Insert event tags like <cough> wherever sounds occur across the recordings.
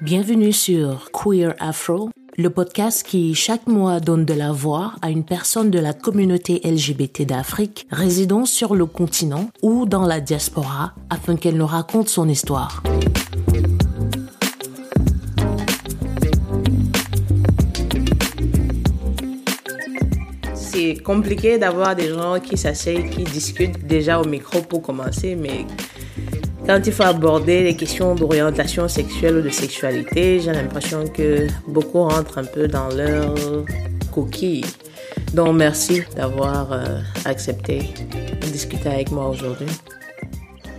Bienvenue sur Queer Afro, le podcast qui chaque mois donne de la voix à une personne de la communauté LGBT d'Afrique résidant sur le continent ou dans la diaspora afin qu'elle nous raconte son histoire. C'est compliqué d'avoir des gens qui s'asseyent, qui discutent déjà au micro pour commencer, mais quand il faut aborder les questions d'orientation sexuelle ou de sexualité, j'ai l'impression que beaucoup rentrent un peu dans leur coquille. Donc merci d'avoir euh, accepté de discuter avec moi aujourd'hui.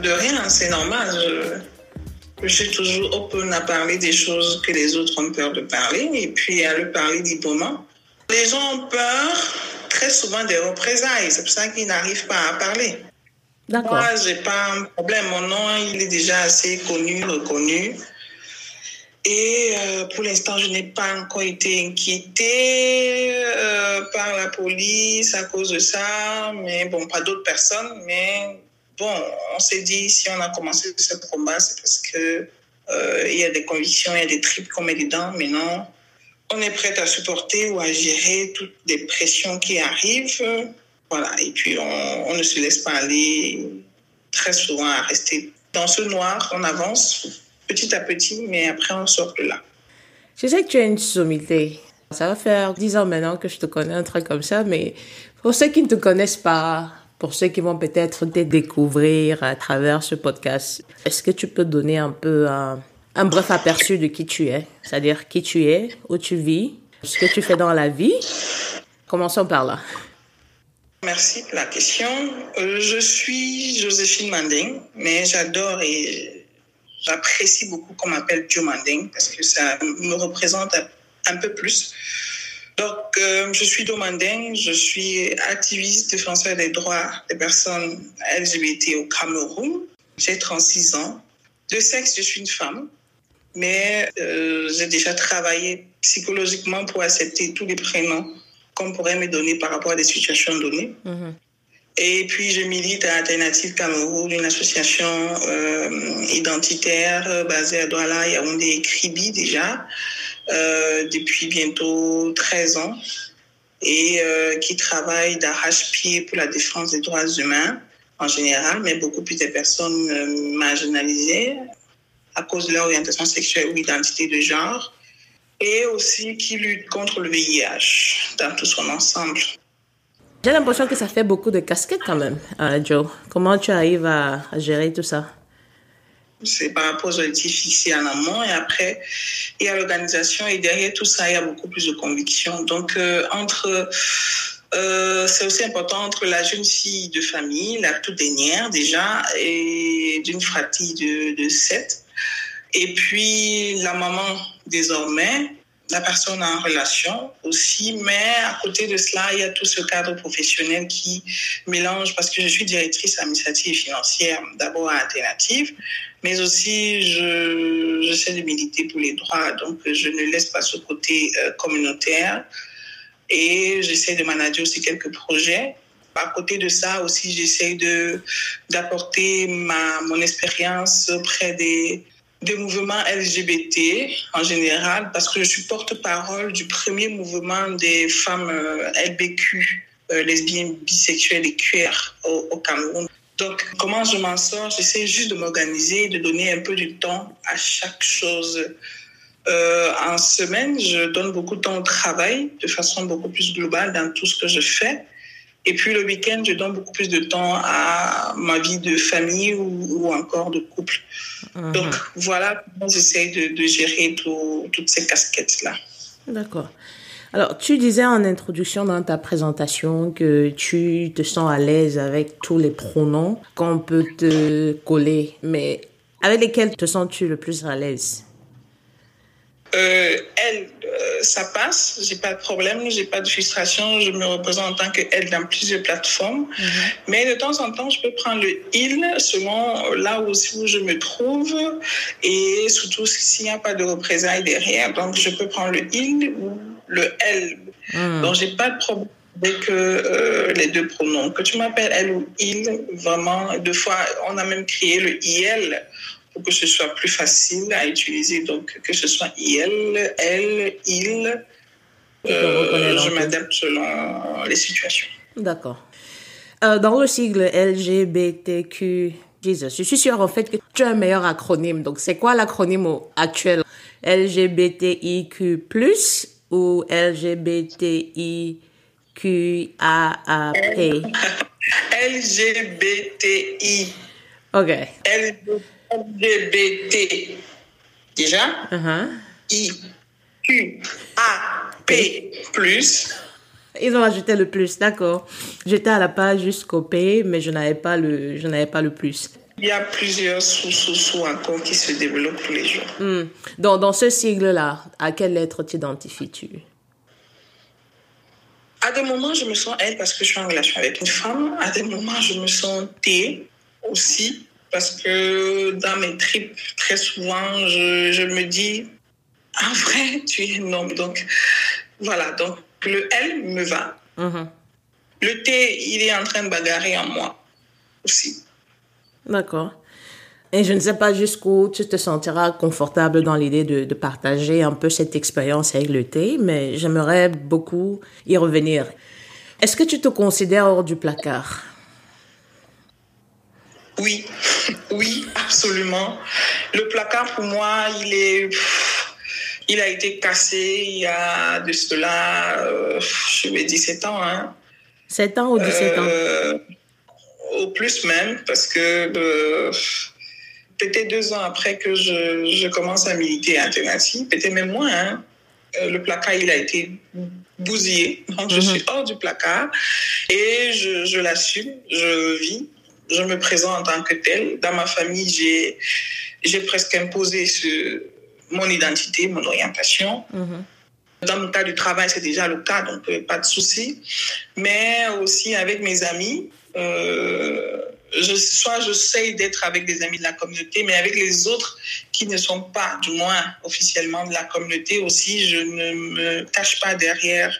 De rien, c'est normal. Je, suis toujours open à parler des choses que les autres ont peur de parler et puis à le parler librement. Les gens ont peur très souvent des représailles. C'est pour ça qu'ils n'arrivent pas à parler. Moi, j'ai pas un problème. Mon nom, il est déjà assez connu, reconnu. Et euh, pour l'instant, je n'ai pas encore été inquiétée euh, par la police à cause de ça. Mais bon, pas d'autres personnes. Mais bon, on s'est dit, si on a commencé ce combat, c'est parce que euh, y a des convictions, il y a des tripes qu'on met dedans. Mais non, on est prêt à supporter ou à gérer toutes les pressions qui arrivent. Voilà, et puis on, ne se laisse pas aller très souvent à rester dans ce noir. On avance petit à petit, mais après on sort de là. Je sais que tu as une sommité. Ça va faire dix ans maintenant que je te connais, un truc comme ça, mais pour ceux qui ne te connaissent pas, pour ceux qui vont peut-être te découvrir à travers ce podcast, est-ce que tu peux donner un peu un bref aperçu de qui tu es? C'est-à-dire qui tu es, où tu vis, ce que tu fais dans la vie? Commençons par là. Merci pour la question. Euh, je suis Joséphine Manding, mais j'adore et j'apprécie beaucoup qu'on m'appelle Joe Manding parce que ça me représente un peu plus. Donc, euh, je suis Manding, je suis activiste défenseur des droits des personnes LGBT au Cameroun. J'ai 36 ans. De sexe, je suis une femme, mais euh, j'ai déjà travaillé psychologiquement pour accepter tous les prénoms qu'on pourrait me donner par rapport à des situations données. Mm-hmm. Et puis, je milite à Alternative Cameroun, une association euh, identitaire euh, basée à Douala, Yaoundé et Kribi déjà, euh, depuis bientôt 13 ans, et euh, qui travaille d'arrache-pied pour la défense des droits humains en général, mais beaucoup plus des personnes marginalisées à cause de leur orientation sexuelle ou identité de genre et aussi qui lutte contre le VIH dans tout son ensemble. J'ai l'impression que ça fait beaucoup de casquettes quand même, Joe. Comment tu arrives à, à gérer tout ça? C'est par rapport aux objectifs fixés en amont et après, il y a l'organisation et derrière tout ça, il y a beaucoup plus de conviction. Donc, euh, entre... Euh, c'est aussi important entre la jeune fille de famille, la toute dernière déjà, et d'une fratrie de, de 7, et puis la maman désormais, la personne en relation aussi, mais à côté de cela, il y a tout ce cadre professionnel qui mélange, parce que je suis directrice administrative et financière d'abord à Alternative, mais aussi je j'essaie de militer pour les droits, donc je ne laisse pas ce côté euh, communautaire et j'essaie de manager aussi quelques projets. À côté de ça aussi, j'essaie d'apporter mon expérience auprès des des mouvements LGBT en général, parce que je suis porte-parole du premier mouvement des femmes LBQ, euh, lesbiennes, bisexuelles et queer au, Cameroun. Donc, comment je m'en sors? J'essaie juste de m'organiser, de donner un peu du temps à chaque chose. Euh, en semaine, je donne beaucoup de temps au travail de façon beaucoup plus globale dans tout ce que je fais. Et puis le week-end, je donne beaucoup plus de temps à ma vie de famille ou encore de couple. Mmh. Donc voilà comment j'essaie de, de, gérer tout, toutes ces casquettes-là. D'accord. Alors, tu disais en introduction dans ta présentation que tu te sens à l'aise avec tous les pronoms qu'on peut te coller, mais avec lesquels te sens-tu le plus à l'aise? Euh, elle, euh, ça passe, j'ai pas de problème, j'ai pas de frustration, je me représente en tant que elle dans plusieurs plateformes. Mm -hmm. Mais de temps en temps, je peux prendre le il selon là aussi où je me trouve et surtout s'il n'y a pas de représailles derrière. Donc, je peux prendre le il ou le elle. Mm. Donc, j'ai pas de problème avec euh, les deux pronoms. Que tu m'appelles elle ou il, vraiment, deux fois, on a même créé le il pour que ce soit plus facile à utiliser. Donc, que ce soit il, elle, il, euh, je m'adapte selon les situations. D'accord. Euh, dans le sigle LGBTQ, Jesus, je suis sûre en fait que tu as un meilleur acronyme. Donc, c'est quoi l'acronyme actuel? LGBTIQ+, ou LGBTIQAAP LGBTI. <laughs> OK. LGBT. Déjà? Uh-huh. I. Q. A. P. Plus. Ils ont ajouté le plus, d'accord. J'étais à la page jusqu'au P, mais je n'avais pas le, je n'avais pas le plus. Il y a plusieurs sous-sous-sous encore qui se développent tous les jours. Hmm. Dans, dans ce sigle-là, à quelle lettre t'identifies-tu? À des moments, je me sens elle parce que je suis en relation avec une femme. À des moments, je me sens T aussi parce que dans mes tripes, très souvent, je, je me dis, en vrai, tu es un homme. Donc, voilà. Donc, le L me va. Mhm. Le T, il est en train de bagarrer en moi aussi. D'accord. Et je ne sais pas jusqu'où tu te sentiras confortable dans l'idée de, de, partager un peu cette expérience avec le thé, mais j'aimerais beaucoup y revenir. Est-ce que tu te considères hors du placard? Oui, oui, absolument. Le placard, pour moi, il est... Il a été cassé il y a de cela, euh, je vais 17 ans. Hein. 7 ans ou 17 Euh, ans Au plus même, parce que euh, peut-être deux ans après que je, je commence à militer à Alternative, peut-être même moins, hein, euh, le placard, il a été bousillé. Donc, je Mhm. suis hors du placard et je, je l'assume, je vis, je me présente en tant que tel. Dans ma famille, j'ai, j'ai presque imposé ce, mon identité, mon orientation. Mhm. Dans mon cas du travail, c'est déjà le cas, donc euh, pas de souci. Mais aussi avec mes amis, euh, je, soit j'essaye d'être avec des amis de la communauté, mais avec les autres qui ne sont pas, du moins officiellement, de la communauté aussi, je ne me cache pas derrière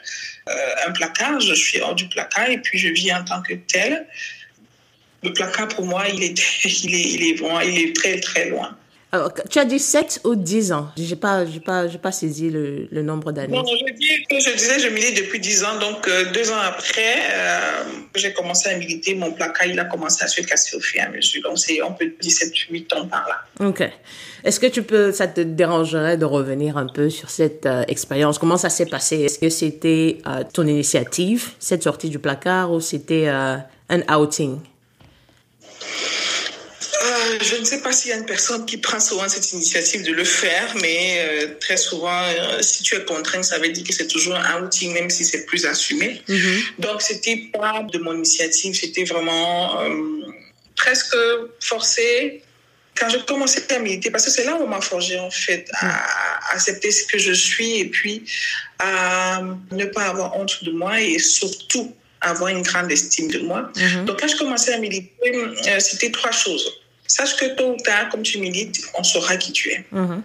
euh, un placard, je suis hors du placard et puis je vis en tant que tel. Le placard, pour moi, il est, il est, il est, loin, il est très, très loin. Alors, tu as dit 7 ou 10 ans. Pas, j'ai pas, j'ai pas saisi le, le nombre d'années. Bon, je, dis, je disais, je milite depuis 10 ans. Donc, euh, deux ans après, euh, j'ai commencé à militer. Mon placard, il a commencé à se casser au fur et à mesure. Donc, c'est un peu 17, 8 ans par là. Ok. Est-ce que tu peux, ça te dérangerait de revenir un peu sur cette euh, expérience? Comment ça s'est passé? Est-ce que c'était euh, ton initiative, cette sortie du placard, ou c'était euh, un outing? Euh, je ne sais pas s'il y a une personne qui prend souvent cette initiative de le faire, mais euh, très souvent, euh, si tu es contraint, ça veut dire que c'est toujours un outing, même si c'est plus assumé. Mhm. Donc, c'était pas de mon initiative, c'était vraiment presque forcé. Quand j'ai commencé à militer, parce que c'est là où on m'a forgé, en fait, à accepter ce que je suis et puis à ne pas avoir honte de moi et surtout avoir une grande estime de moi. Mhm. Donc, quand je commençais à militer, euh, c'était trois choses. Sache que tôt ou tard, comme tu milites, on saura qui tu es. Mhm.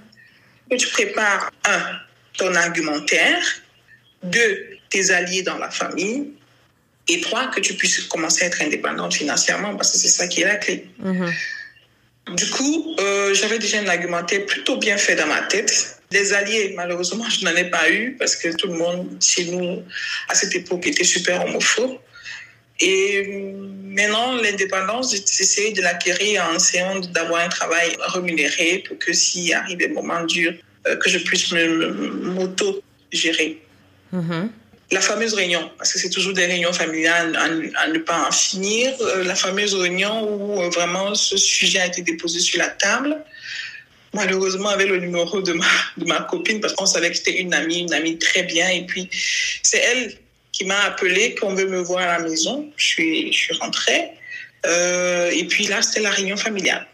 Que tu prépares, un, ton argumentaire, deux, tes alliés dans la famille, et trois, que tu puisses commencer à être indépendante financièrement, parce que c'est ça qui est la clé. Mhm. Du coup, euh, j'avais déjà un argumentaire plutôt bien fait dans ma tête. Des alliés, malheureusement, je n'en ai pas eu parce que tout le monde chez nous, à cette époque, était super homophobe. Et euh, maintenant, l'indépendance, j'essaie de l'acquérir en essayant d'avoir un travail rémunéré pour que s'il arrive des moments durs, euh, que je puisse m'auto-gérer. Mhm. La fameuse réunion, parce que c'est toujours des réunions familiales à, ne- à ne pas en finir. Euh, la fameuse réunion où vraiment ce sujet a été déposé sur la table. Malheureusement, avec le numéro de ma, de ma copine, parce qu'on savait que c'était une amie, une amie très bien. Et puis, c'est elle qui m'a appelé qu'on veut me voir à la maison. Je suis, je suis rentrée. Euh, et puis là, c'était la réunion familiale.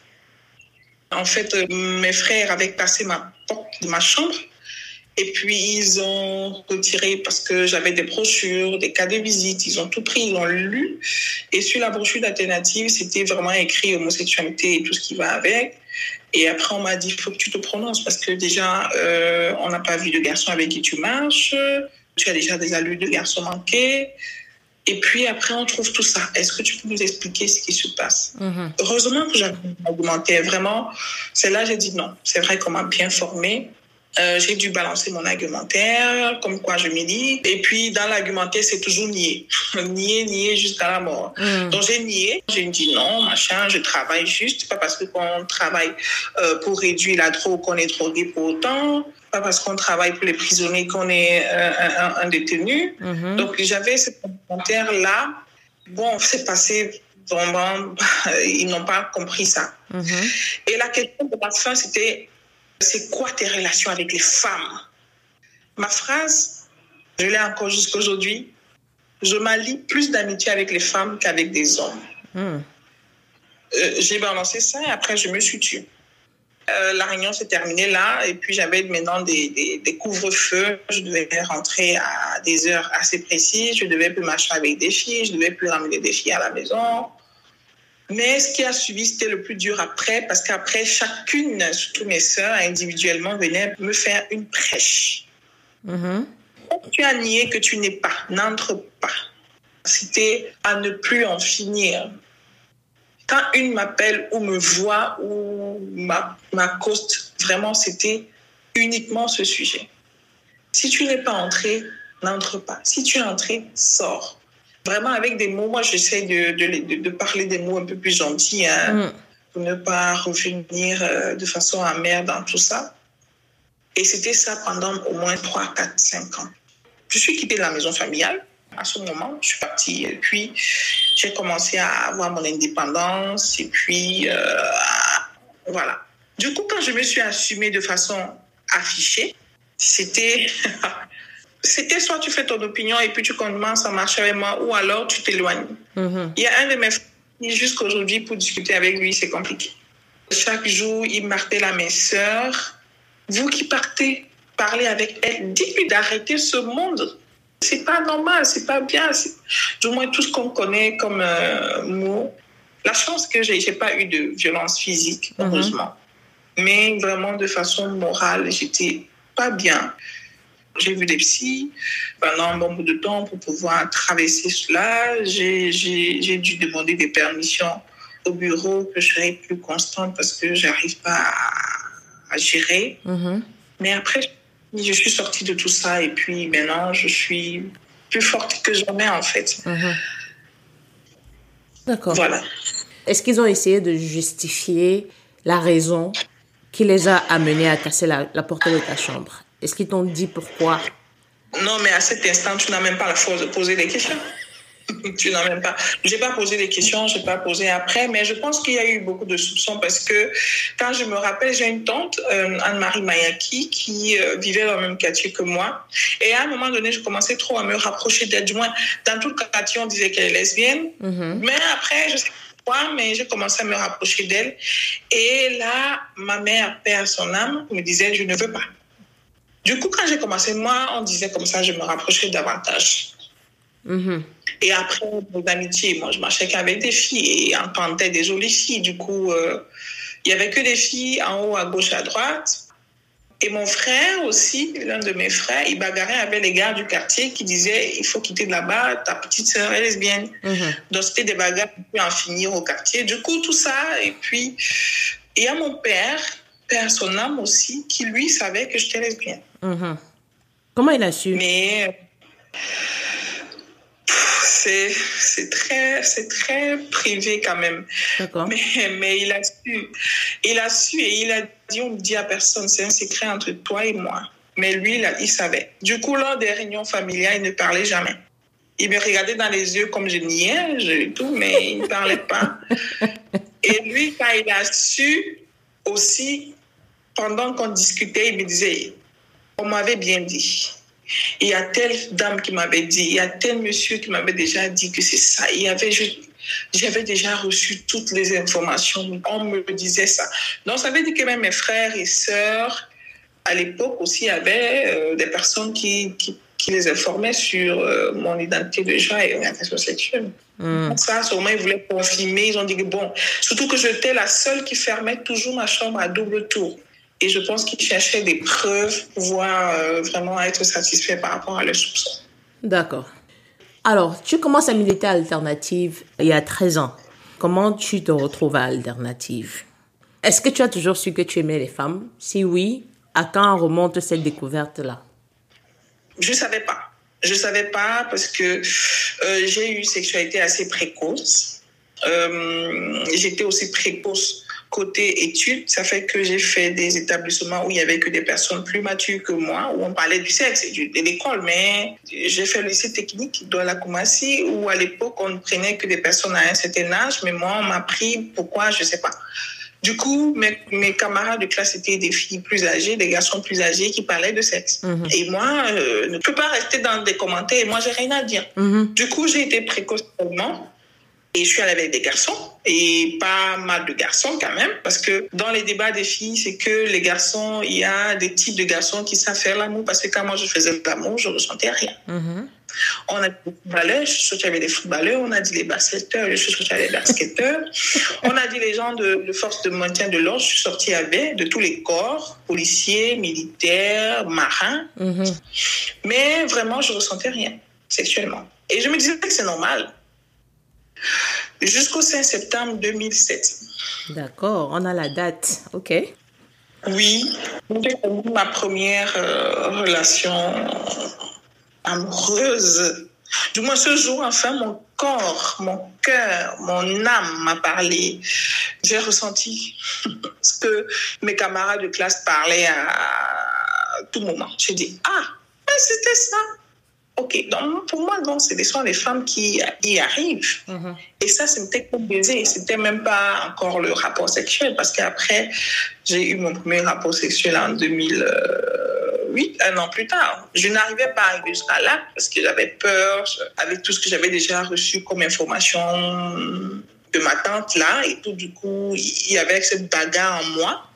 En fait, euh, mes frères avaient cassé ma porte de ma chambre. Et puis, ils ont retiré parce que j'avais des brochures, des cas de visite. Ils ont tout pris, ils l'ont lu. Et sur la brochure d'alternative, c'était vraiment écrit homosexualité et tout ce qui va avec. Et après, on m'a dit, il faut que tu te prononces parce que déjà, euh, on n'a pas vu de garçon avec qui tu marches. Tu as déjà des allures de garçon manqué. Et puis après, on trouve tout ça. Est-ce que tu peux nous expliquer ce qui se passe? Mm-hmm. Heureusement que j'avais argumenté. Vraiment, c'est là j'ai dit non. C'est vrai qu'on m'a bien formé. Euh, j'ai dû balancer mon argumentaire, comme quoi je milite. Et puis, dans l'argumentaire, c'est toujours nier. <laughs> nier, nier jusqu'à la mort. Mm. Donc, j'ai nié. J'ai dit non, machin, je travaille juste. Pas parce qu'on travaille euh, pour réduire la drogue qu'on est drogué pour autant. Pas parce qu'on travaille pour les prisonniers qu'on est euh, un, détenu. Mm-hmm. Donc, j'avais cet argumentaire-là. Bon, c'est passé vraiment, <laughs> ils n'ont pas compris ça. Mm-hmm. Et la question de la fin, c'était c'est quoi tes relations avec les femmes? Ma phrase, je l'ai encore jusqu'aujourd'hui, je m'allie plus d'amitié avec les femmes qu'avec des hommes. Hmm. Euh, j'ai balancé ça et après je me suis tuée. Euh, la réunion s'est terminée là et puis j'avais maintenant des, des, couvre-feux. Je devais rentrer à des heures assez précises. Je devais plus marcher avec des filles. Je devais plus ramener des filles à la maison. Mais ce qui a suivi, c'était le plus dur après, parce qu'après, chacune, surtout mes sœurs, individuellement, venait me faire une prêche. Mm-hmm. Tu as nié que tu n'es pas, n'entre pas. C'était à ne plus en finir. Quand une m'appelle ou me voit ou m'accoste, vraiment, c'était uniquement ce sujet. Si tu n'es pas entré, n'entre pas. Si tu es entré, sors vraiment avec des mots. Moi, j'essaie de, de, de, parler des mots un peu plus gentils hein, mm. pour ne pas revenir euh, de façon amère dans tout ça. Et c'était ça pendant au moins 3, 4, 5 ans. Je suis quittée de la maison familiale. À ce moment, je suis partie. Et puis, j'ai commencé à avoir mon indépendance. Et puis, euh, voilà. Du coup, quand je me suis assumée de façon affichée, c'était <laughs> c'était soit tu fais ton opinion et puis tu commences à marcher avec moi, ou alors tu t'éloignes. Mm-hmm. Il y a un de mes frères jusqu'aujourd'hui, pour discuter avec lui, c'est compliqué. Chaque jour, il martèle à mes sœurs, vous qui partez parler avec elle, dites-lui d'arrêter ce monde. C'est pas normal, c'est pas bien. Du moins, tout ce qu'on connaît comme euh, mot. La chance que j'ai, j'ai pas eu de violence physique, mm-hmm. heureusement. Mais vraiment, de façon morale, j'étais pas bien. J'ai vu des psys pendant un bon bout de temps pour pouvoir traverser cela. J'ai dû demander des permissions au bureau que je serais plus constante parce que j'arrive pas à, gérer. Mm-hmm. Mais après, je suis sortie de tout ça et puis maintenant, je suis plus forte que jamais en fait. Mm-hmm. D'accord. Voilà. Est-ce qu'ils ont essayé de justifier la raison qui les a amenés à casser la porte de ta chambre? Est-ce qu'ils t'ont dit pourquoi? Non, mais à cet instant, tu n'as même pas la force de poser des questions. <laughs> tu n'as même pas. J'ai pas posé des questions, j'ai pas posé après, mais je pense qu'il y a eu beaucoup de soupçons parce que quand je me rappelle, j'ai une tante, euh, Anne-Marie Mayaki, qui euh, vivait dans le même quartier que moi. Et à un moment donné, je commençais trop à me rapprocher d'elle. Du moins, dans tout le quartier, on disait qu'elle est lesbienne. Mm-hmm. Mais après, je sais pas mais j'ai commencé à me rapprocher d'elle. Et là, ma mère, perd son âme, me disait, je ne veux pas. Du coup, quand j'ai commencé, moi, on disait comme ça, je me rapprochais davantage. Mm-hmm. Et après, nos amitiés, moi, je marchais qu'avec des filles et entendais des jolies filles. Du coup, euh, il y avait que des filles en haut, à gauche, à droite. Et mon frère aussi, l'un de mes frères, il bagarrait avec les gars du quartier qui disaient il faut quitter de là-bas, ta petite sœur est lesbienne. Mm-hmm. Donc c'était des bagarres pour en finir au quartier. Du coup, tout ça. Et puis, il y a mon père père son âme aussi, qui lui savait que j'étais lesbienne. Mhm. Comment il a su? Mais c'est c'est très c'est très privé quand même. D'accord. Mais, mais il a su il a su et il a dit on ne dit à personne c'est un secret entre toi et moi. Mais lui il, il savait. Du coup lors des réunions familiales il ne parlait jamais. Il me regardait dans les yeux comme je niais, je, tout, mais il ne parlait pas. <laughs> Et lui, quand il a su aussi, pendant qu'on discutait, il me disait, on m'avait bien dit. Il y a telle dame qui m'avait dit, il y a tel monsieur qui m'avait déjà dit que c'est ça. Il y avait, j'avais déjà reçu toutes les informations. On me disait ça. Donc, ça veut dire que même mes frères et sœurs, à l'époque aussi, avaient euh, des personnes qui, qui, les informaient sur euh, mon identité de genre et orientation sexuelle. Mm. Ça, sûrement, ils voulaient confirmer. Ils ont dit que bon, surtout que j'étais la seule qui fermait toujours ma chambre à double tour. Et je pense qu'ils cherchaient des preuves pour pouvoir euh, vraiment être satisfaits par rapport à leurs soupçons. D'accord. Alors, tu commences à militer à Alternative il y a 13 ans. Comment tu te retrouves à Alternative? Est-ce que tu as toujours su que tu aimais les femmes? Si oui, à quand remonte cette découverte-là? Je ne savais pas. Je ne savais pas parce que euh, j'ai eu une sexualité assez précoce. Euh, j'étais aussi précoce côté études, ça fait que j'ai fait des établissements où il y avait que des personnes plus matures que moi, où on parlait du sexe et de l'école. Mais j'ai fait le lycée technique de la Koumassi, où à l'époque, on ne prenait que des personnes à un certain âge. Mais moi, on m'a pris, pourquoi, je sais pas. Du coup, mes, mes, camarades de classe étaient des filles plus âgées, des garçons plus âgés qui parlaient de sexe. Mhm. Et moi, euh, ne peux pas rester dans des commentaires. Moi, j'ai rien à dire. Mhm. Du coup, j'ai été précocement et je suis allée avec des garçons et pas mal de garçons quand même, parce que dans les débats des filles, c'est que les garçons, il y a des types de garçons qui savent faire l'amour, parce que quand moi je faisais l'amour, je ressentais rien. Mm-hmm. On a dit des footballeurs, je suis sortie avec des footballeurs, on a dit les basketteurs, je suis sortie avec des basketteurs, <laughs> on a dit les gens de, de force de maintien de l'ordre, je suis sortie avec de tous les corps, policiers, militaires, marins, mm-hmm. mais vraiment je ressentais rien sexuellement. Et je me disais que c'est normal jusqu'au 5 septembre 2007. D'accord, on a la date. OK. Oui, j'ai ma première euh, relation amoureuse. Du moins, ce jour, enfin, mon corps, mon cœur, mon âme m'a parlé. J'ai ressenti <laughs> ce que mes camarades de classe parlaient à tout moment. J'ai dit, ah, c'était ça. Ok, donc pour moi, donc, c'est sont les femmes qui y arrivent. Mhm. Et ça, c'était comme baiser. C'était même pas encore le rapport sexuel parce qu'après, j'ai eu mon premier rapport sexuel en 2008, un an plus tard. Je n'arrivais pas à arriver jusqu'à là parce que j'avais peur avec tout ce que j'avais déjà reçu comme information de ma tante là. Et tout, du coup, il y avait cette bagarre en moi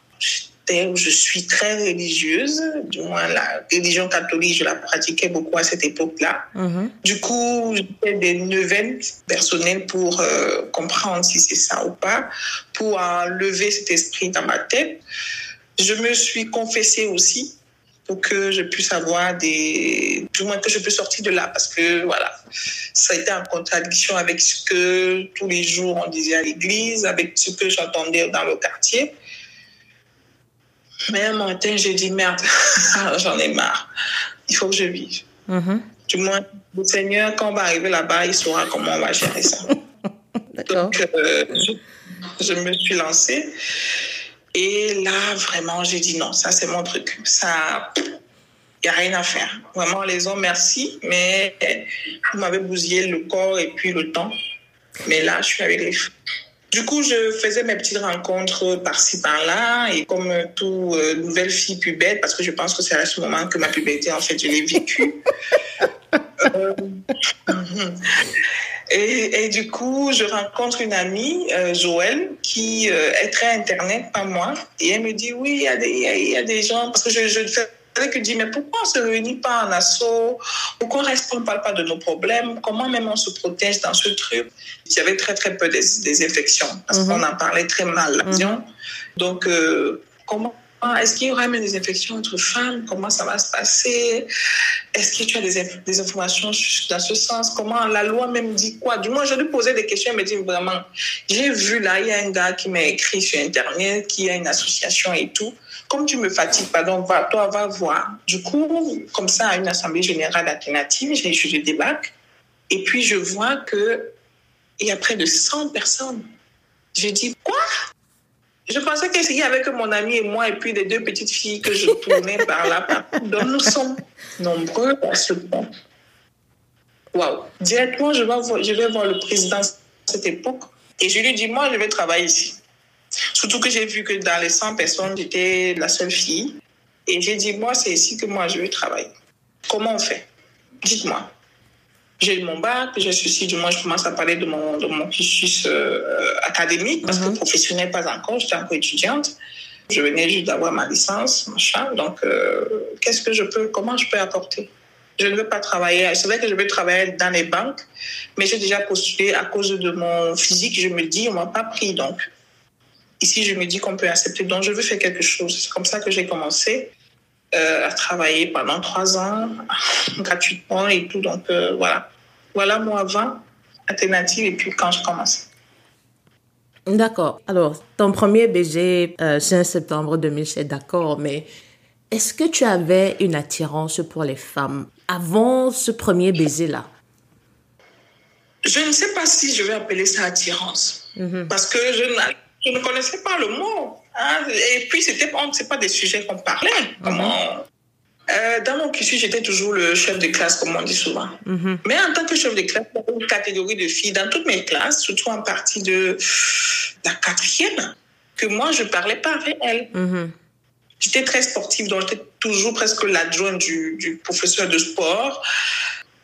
où je suis très religieuse, du moins la religion catholique, je la pratiquais beaucoup à cette époque-là. Mhm. Du coup, j'ai des neuvaines personnelles pour euh, comprendre si c'est ça ou pas, pour enlever cet esprit dans ma tête. Je me suis confessée aussi pour que je puisse avoir des, du moins que je puisse sortir de là, parce que voilà, ça a été en contradiction avec ce que tous les jours on disait à l'église, avec ce que j'entendais dans le quartier. Mais un matin, j'ai dit merde, <laughs> j'en ai marre. Il faut que je vive. Mm-hmm. Du moins, le Seigneur, quand on va arriver là-bas, il saura comment on va gérer ça. <laughs> Donc, euh, je, me suis lancée. Et là, vraiment, j'ai dit non, ça, c'est mon truc. Ça, il n'y a rien à faire. Vraiment, les hommes, merci, mais vous m'avez bousillé le corps et puis le temps. Mais là, je suis avec les du coup, je faisais mes petites rencontres par-ci, par-là, et comme toute euh, nouvelle fille pubère, parce que je pense que c'est à ce moment que ma puberté, en fait, je l'ai vécue. <laughs> Euh, <laughs> et, du coup, je rencontre une amie, euh, Joël, qui est très Internet, pas moi, et elle me dit, oui, il y, a des, il y a des gens, parce que je, je fais que dit, mais pourquoi on se réunit pas en assaut Pourquoi on reste, on ne parle pas de nos problèmes? Comment même on se protège dans ce truc? Il y avait très, très peu des, infections parce qu'on mhm. en parlait très mal. Mm Donc, euh, comment est-ce qu'il y aura même des infections entre femmes? Comment ça va se passer? Est-ce que tu as des, des, informations dans ce sens? Comment la loi même dit quoi? Du moins, je lui posais des questions. Elle me dit vraiment, j'ai vu là, il y a un gars qui m'a écrit sur Internet, qui a une association et tout comme tu me fatigues pas, donc va, toi, va voir. Du coup, comme ça, à une assemblée générale alternative, j'ai je débarque. Et puis, je vois que il y a près de 100 personnes. Je dis, quoi? Je pensais qu'il y avait que mon ami et moi, et puis les deux petites filles que je tournais par là. Donc, nous sommes nombreux à ce point. Waouh! Directement, je vais, voir, je vais voir le président à cette époque. Et je lui dis, moi, je vais travailler ici. Surtout que j'ai vu que dans les 100 personnes, j'étais la seule fille. Et j'ai dit, moi, c'est ici que moi, je veux travailler. Comment on fait? Dites-moi. J'ai mon bac, j'ai ceci, du moins, je commence à parler de mon, de mon cursus euh, académique, parce que mhm. professionnel, pas encore, j'étais encore étudiante. Je venais juste d'avoir ma licence, machin. Donc, euh, qu'est-ce que je peux, comment je peux apporter? Je ne veux pas travailler. C'est vrai que je veux travailler dans les banques, mais j'ai déjà postulé à cause de mon physique. Je me dis, on m'a pas pris. Donc, Ici, je me dis qu'on peut accepter. Donc, je veux faire quelque chose. C'est comme ça que j'ai commencé euh, à travailler pendant trois ans, <laughs> gratuitement et tout. Donc, euh, voilà. Voilà moi avant, alternative, et puis quand je commence. D'accord. Alors, ton premier baiser, euh, 5 septembre 2007, d'accord, mais est-ce que tu avais une attirance pour les femmes avant ce premier baiser-là Je ne sais pas si je vais appeler ça attirance, parce que je, je ne connaissais pas le mot. hein. Et puis, pas, c'est pas des sujets qu'on parlait. Comment... Euh, dans mon cursus, j'étais toujours le chef de classe, comme on dit souvent. Mais en tant que chef de classe, il y avait une catégorie de filles dans toutes mes classes, surtout en partie de la quatrième, que moi, je parlais pas avec elles. Mhm. J'étais très sportive, donc j'étais toujours presque l'adjointe du, du professeur de sport.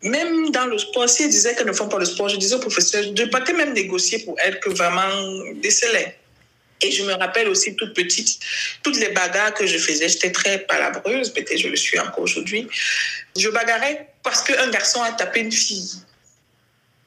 Même dans le sport, si elle disait qu'elles ne font pas le sport, je disais au professeur, je partais même négocier pour elles que vraiment déceler. Et je me rappelle aussi toute petite, toutes les bagarres que je faisais, j'étais très palabreuse, peut-être je le suis encore aujourd'hui. Je bagarrais parce qu'un garçon a tapé une fille.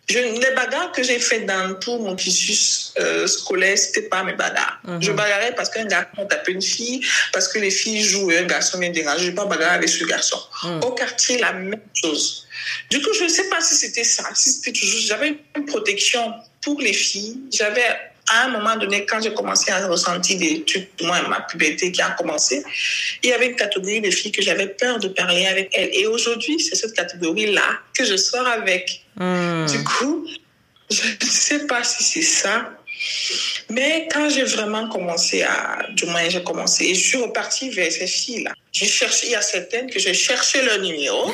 Je, les bagarres que j'ai faites dans tout mon cursus euh, scolaire, c'était pas mes bagarres. Je bagarrais parce qu'un garçon a tapé une fille, parce que les filles jouent et un garçon vient déranger. Je vais pas bagarrer avec ce garçon. Au quartier, la même chose. Du coup, je ne sais pas si c'était ça, si c'était toujours. J'avais une protection pour les filles. J'avais, à un moment donné, quand j'ai commencé à ressentir des trucs, du moins ma puberté qui a commencé, il y avait une catégorie de filles que j'avais peur de parler avec elles. Et aujourd'hui, c'est cette catégorie-là que je sors avec. Du coup, je ne sais pas si c'est ça. Mais quand j'ai vraiment commencé à, du moins j'ai commencé, et je suis repartie vers ces filles-là. J'ai cherché, il y a certaines que j'ai cherché leur numéro.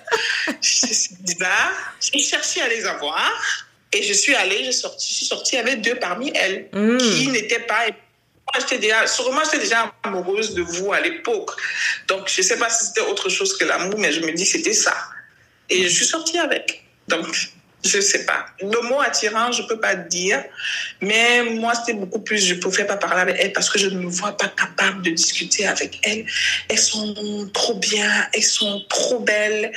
<laughs> c'est bizarre. J'ai cherché à les avoir. Et je suis allée, je, sorti, je suis sortie avec deux parmi elles qui n'étaient pas. Moi, j'étais déjà, sûrement, j'étais déjà amoureuse de vous à l'époque. Donc, je ne sais pas si c'était autre chose que l'amour, mais je me dis que c'était ça. Et je suis sortie avec. Donc, je ne sais pas. Le mot attirant, je ne peux pas dire. Mais moi, c'était beaucoup plus, je ne pouvais pas parler avec elles parce que je ne me vois pas capable de discuter avec elles. Elles sont trop bien, elles sont trop belles.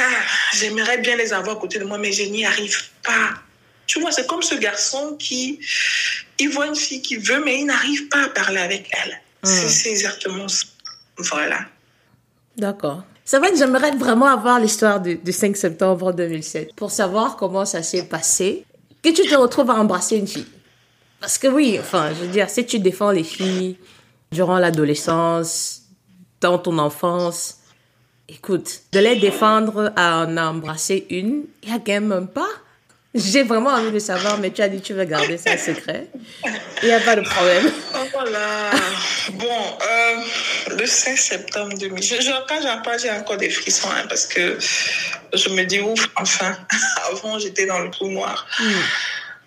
Ah, j'aimerais bien les avoir à côté de moi, mais je n'y arrive pas. Tu vois, c'est comme ce garçon qui, il voit une fille qui veut, mais il n'arrive pas à parler avec elle. C'est- C'est exactement ça. Voilà. D'accord. C'est vrai que j'aimerais vraiment avoir l'histoire du, du 5 septembre 2007 pour savoir comment ça s'est passé, que tu te retrouves à embrasser une fille. Parce que oui, enfin, je veux dire, si tu défends les filles durant l'adolescence, dans ton enfance, écoute, de les défendre à en embrasser une, il y a quand même pas. J'ai vraiment envie de savoir, mais tu as dit que tu veux garder ça secret. Il n'y a pas de problème. <laughs> Oh, voilà. bon, euh, le 5 septembre 2000. Je, je, quand j'en parle, j'ai encore des frissons hein, parce que je me dis ouf, enfin. <laughs> Avant, j'étais dans le trou noir.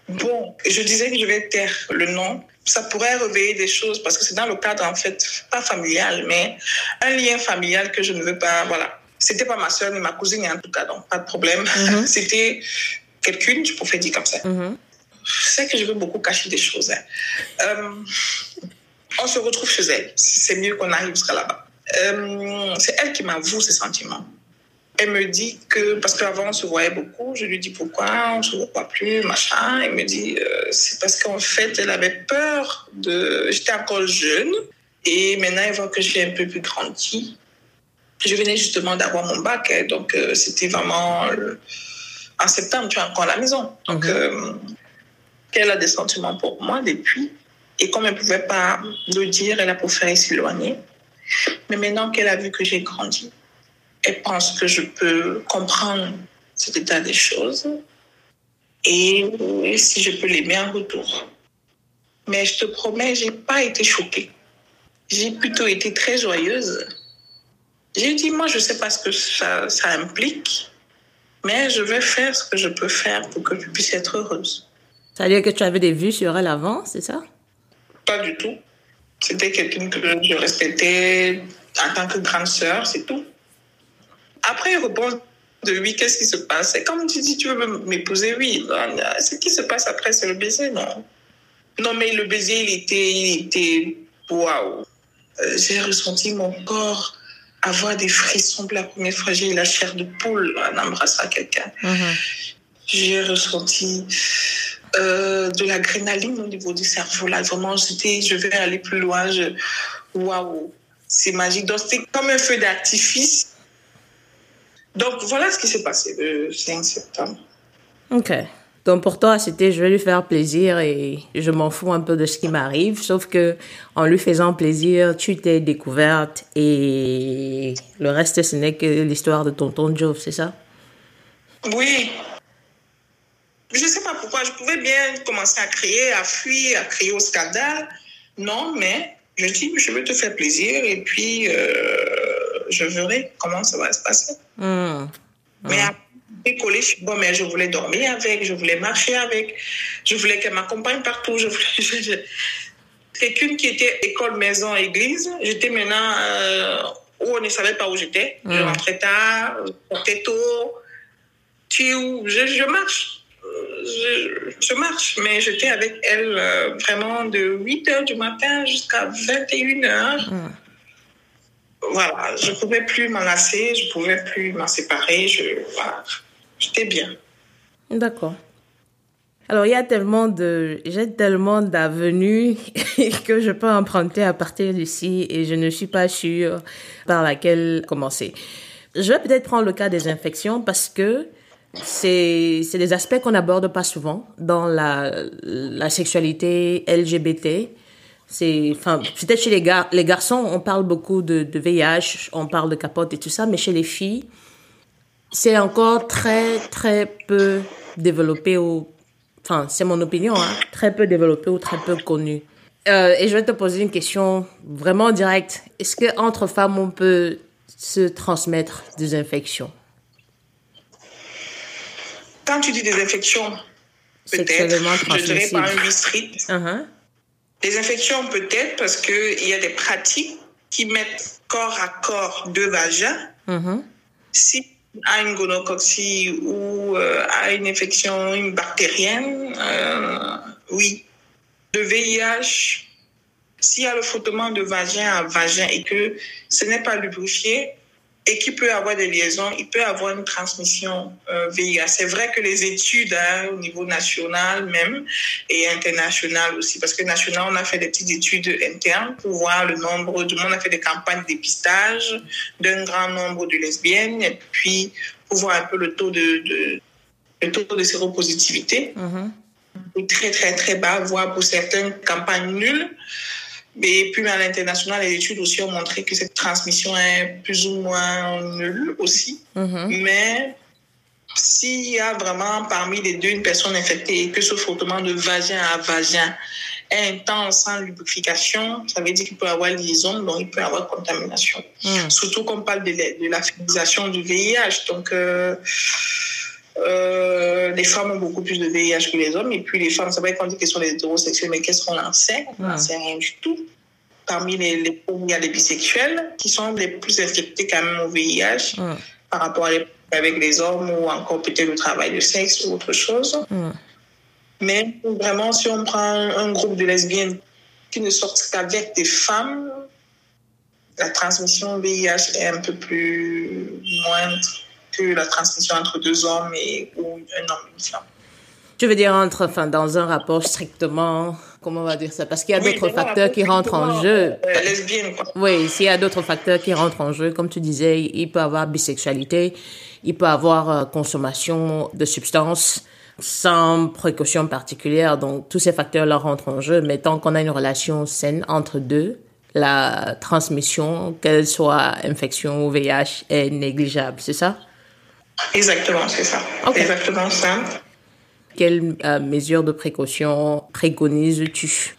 Bon, je disais que je vais taire le nom. Ça pourrait réveiller des choses parce que c'est dans le cadre, en fait, pas familial, mais un lien familial que je ne veux pas. Voilà. C'était pas ma soeur ni ma cousine, en tout cas, donc pas de problème. <laughs> C'était quelqu'une, je pouvais dire comme ça. Je sais que je veux beaucoup cacher des choses. hein. Euh, on se retrouve chez elle. C'est mieux qu'on arrive jusqu'à là-bas. Euh, c'est elle qui m'avoue ses sentiments. Elle me dit que, parce qu'avant on se voyait beaucoup, je lui dis pourquoi, on ne se voit plus, machin. Elle me dit, euh, c'est parce qu'en fait, elle avait peur de. J'étais encore jeune, et maintenant elle voit que j'ai un peu plus grandi. Je venais justement d'avoir mon bac, hein, donc euh, c'était vraiment. en septembre, tu es encore à la maison. Donc, euh, qu'elle a des sentiments pour moi depuis? Et comme elle ne pouvait pas le dire, elle a préféré s'éloigner. Mais maintenant qu'elle a vu que j'ai grandi, elle pense que je peux comprendre cet état des choses et si je peux l'aimer en retour. Mais je te promets, j'ai pas été choquée. J'ai plutôt été très joyeuse. J'ai dit, moi, je sais pas ce que ça, ça implique, mais je vais faire ce que je peux faire pour que tu puisses être heureuse. Ça veut dire que tu avais des vues sur elle avant, c'est ça? Pas du tout. C'était quelqu'un que je respectais en tant que grande sœur, c'est tout. Après, il répond de oui, qu'est-ce qui se passe Et comme tu dis, tu veux m'épouser, oui. Ce qui se passe après, c'est le baiser, non? Non, mais le baiser, il était, il était, waouh. Euh, J'ai ressenti mon corps avoir des frissons pour la première fois. J'ai eu la chair de poule en embrassant quelqu'un. J'ai ressenti euh, de l'adrénaline au niveau du cerveau. Là, vraiment, j'étais, je vais aller plus loin. Je, waouh, c'est magique. Donc, c'était comme un feu d'artifice. Donc voilà ce qui s'est passé le 5 septembre. Ok. Donc pour toi, c'était je vais lui faire plaisir et je m'en fous un peu de ce qui m'arrive, sauf que en lui faisant plaisir, tu t'es découverte et le reste ce n'est que l'histoire de tonton Joe, c'est ça? Oui. Je ne sais pas pourquoi, je pouvais bien commencer à crier, à fuir, à crier au scandale. Non, mais je dis je veux te faire plaisir et puis euh, je verrai comment ça va se passer. Hmm. Mais après, collé, je, bon, mais je voulais dormir avec, je voulais marcher avec, je voulais qu'elle m'accompagne partout. Je voulais, je- je- Quelqu'un qui était école, maison, église, j'étais maintenant euh, où on ne savait pas où j'étais. Je Mm. rentrais tard, je sortais tôt. Tu es où je, je marche. Je, je marche, mais j'étais avec elle euh, vraiment de 8 heures du matin jusqu'à 21 heures. Voilà, je pouvais plus m'en lasser, je pouvais plus m'en séparer. Je, voilà, j'étais bien. D'accord. Alors, il y a tellement de, j'ai tellement d'avenues <laughs> que je peux emprunter à partir d'ici et je ne suis pas sûre par laquelle commencer. Je vais peut-être prendre le cas des infections parce que c'est, c'est des aspects qu'on n'aborde pas souvent dans la, la sexualité LGBT. C'est, enfin, peut-être chez les gars, les garçons, on parle beaucoup de, de VIH, on parle de capote et tout ça, mais chez les filles, c'est encore très, très peu développé ou, enfin, c'est mon opinion, hein, très peu développé ou très peu connu. Euh, et je vais te poser une question vraiment directe. Est-ce que entre femmes, on peut se transmettre des infections? Quand tu dis des infections, peut-être, je dirais par un bistrite. Uh-huh. Les infections, peut-être, parce qu'il y a des pratiques qui mettent corps à corps deux vagins. Mhm. Si a une gonococcie ou euh, une infection une bactérienne, euh, oui. Le VIH, s'il y a le frottement de vagin à vagin et que ce n'est pas lubrifié et qu'il peut avoir des liaisons, il peut avoir une transmission euh, VIH. C'est vrai que les études hein, au niveau national même et international aussi, parce que national, on a fait des petites études internes pour voir le nombre du monde, on a fait des campagnes de dépistage d'un grand nombre de lesbiennes et puis pour voir un peu le taux de, de le taux de séropositivité Mhm. est très très très bas, voire pour certaines campagnes nulles. Et puis à l'international, les études aussi ont montré que cette transmission est plus ou moins nulle aussi. Mhm. Mais s'il y a vraiment parmi les deux une personne infectée et que ce frottement de vagin à vagin est intense sans lubrification, ça veut dire qu'il peut y avoir liaison, donc il peut y avoir contamination. Mhm. Surtout qu'on parle de, la- de la féminisation du VIH. Donc, euh, euh, les femmes ont beaucoup plus de VIH que les hommes. Et puis, les femmes, c'est vrai qu'on dit qu'elles sont les hétérosexuels, mais qu'est-ce qu'on en sait On n'en sait rien du tout. Parmi les, les, il y a les bisexuels qui sont les plus infectés quand même au VIH par rapport à les- avec les hommes ou encore peut-être le travail de sexe ou autre chose. Mais vraiment, si on prend un groupe de lesbiennes qui ne sortent qu'avec des femmes, la transmission VIH est un peu plus moindre que la transmission entre deux hommes et ou un homme et une femme. Tu veux dire entre, enfin, dans un rapport strictement, comment on va dire ça? Parce qu'il y a Oui, d'autres facteurs qui rentrent en jeu. Euh, lesbienne, quoi. Oui, s'il y a d'autres facteurs qui rentrent en jeu, comme tu disais, il peut y avoir bisexualité, il peut y avoir euh, consommation de substances sans précaution particulière. Donc, tous ces facteurs-là rentrent en jeu. Mais tant qu'on a une relation saine entre deux, la transmission, qu'elle soit infection ou VIH, est négligeable. C'est ça? Exactement, c'est ça. Ok. Exactement ça. Quelles euh, mesures de précaution préconises-tu?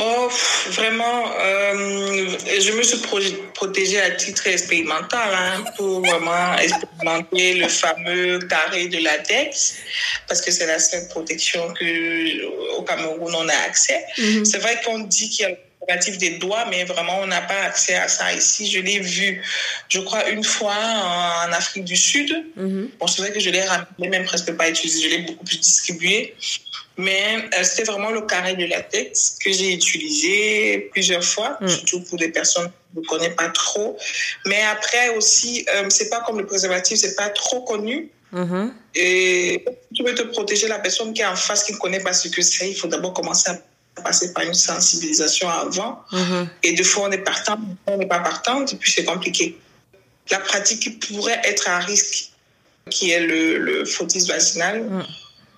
Oh, vraiment, euh, je me suis pro- protégée à titre expérimental hein, pour vraiment <laughs> expérimenter le fameux carré de latex, parce que c'est la seule protection que au Cameroun on a accès. C'est vrai qu'on dit qu'il y a des doigts, mais vraiment on n'a pas accès à ça ici. Je l'ai vu, je crois, une fois en, en Afrique du Sud. Mhm. Bon, c'est vrai que je l'ai ramené, même presque pas utilisé, je l'ai beaucoup plus distribué. Mais euh, c'était vraiment le carré de latex que j'ai utilisé plusieurs fois, Mm. surtout pour des personnes que je ne connais pas trop. Mais après aussi, euh, c'est pas comme le préservatif, c'est pas trop connu. Mhm. Et tu veux te protéger la personne qui est en face, qui ne connaît pas ce que c'est, il faut d'abord commencer à passer par une sensibilisation avant. Mhm. Et deux fois, on est partant, on n'est pas partant, et puis c'est compliqué. la pratique qui pourrait être à risque, qui est le, le fautisme vaginal. Mm.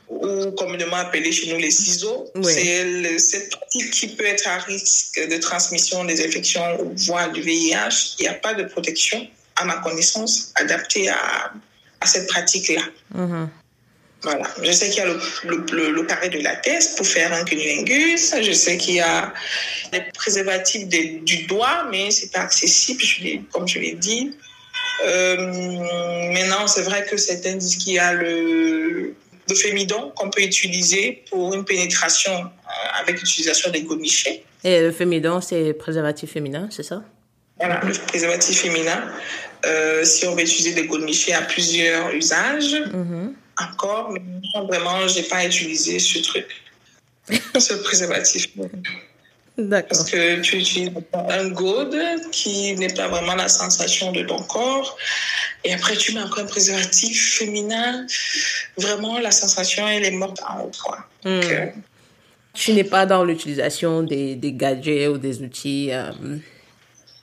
ou communément appelé chez nous les ciseaux. Oui. C'est cette pratique qui peut être à risque de transmission des infections ou voire du VIH. Il n'y a pas de protection, à ma connaissance, adaptée à, à cette pratique-là. Mhm. Voilà. Je sais qu'il y a le, le, le- le carré de latex pour faire un cunnilingus. Je sais qu'il y a des préservatifs du doigt, mais c'est pas accessible, je comme je l'ai dit. Euh, maintenant, c'est vrai que certains disent qu'il y a le, le fémidon qu'on peut utiliser pour une pénétration euh, avec l'utilisation des gommichets. Et le fémidon, c'est préservatif féminin, c'est ça? Voilà, le préservatif féminin. Euh, si on veut utiliser des gommichets à plusieurs usages, Mhm. Encore, mais moi, vraiment, j'ai pas utilisé ce truc, <laughs> ce préservatif. D'accord. Parce que tu utilises un gaude qui n'est pas vraiment la sensation de ton corps. Et après, tu mets encore un préservatif féminin. Vraiment, la sensation, elle est morte en haut. Quoi. Donc, Mm. euh, Tu n'es pas dans l'utilisation des, des gadgets ou des outils euh,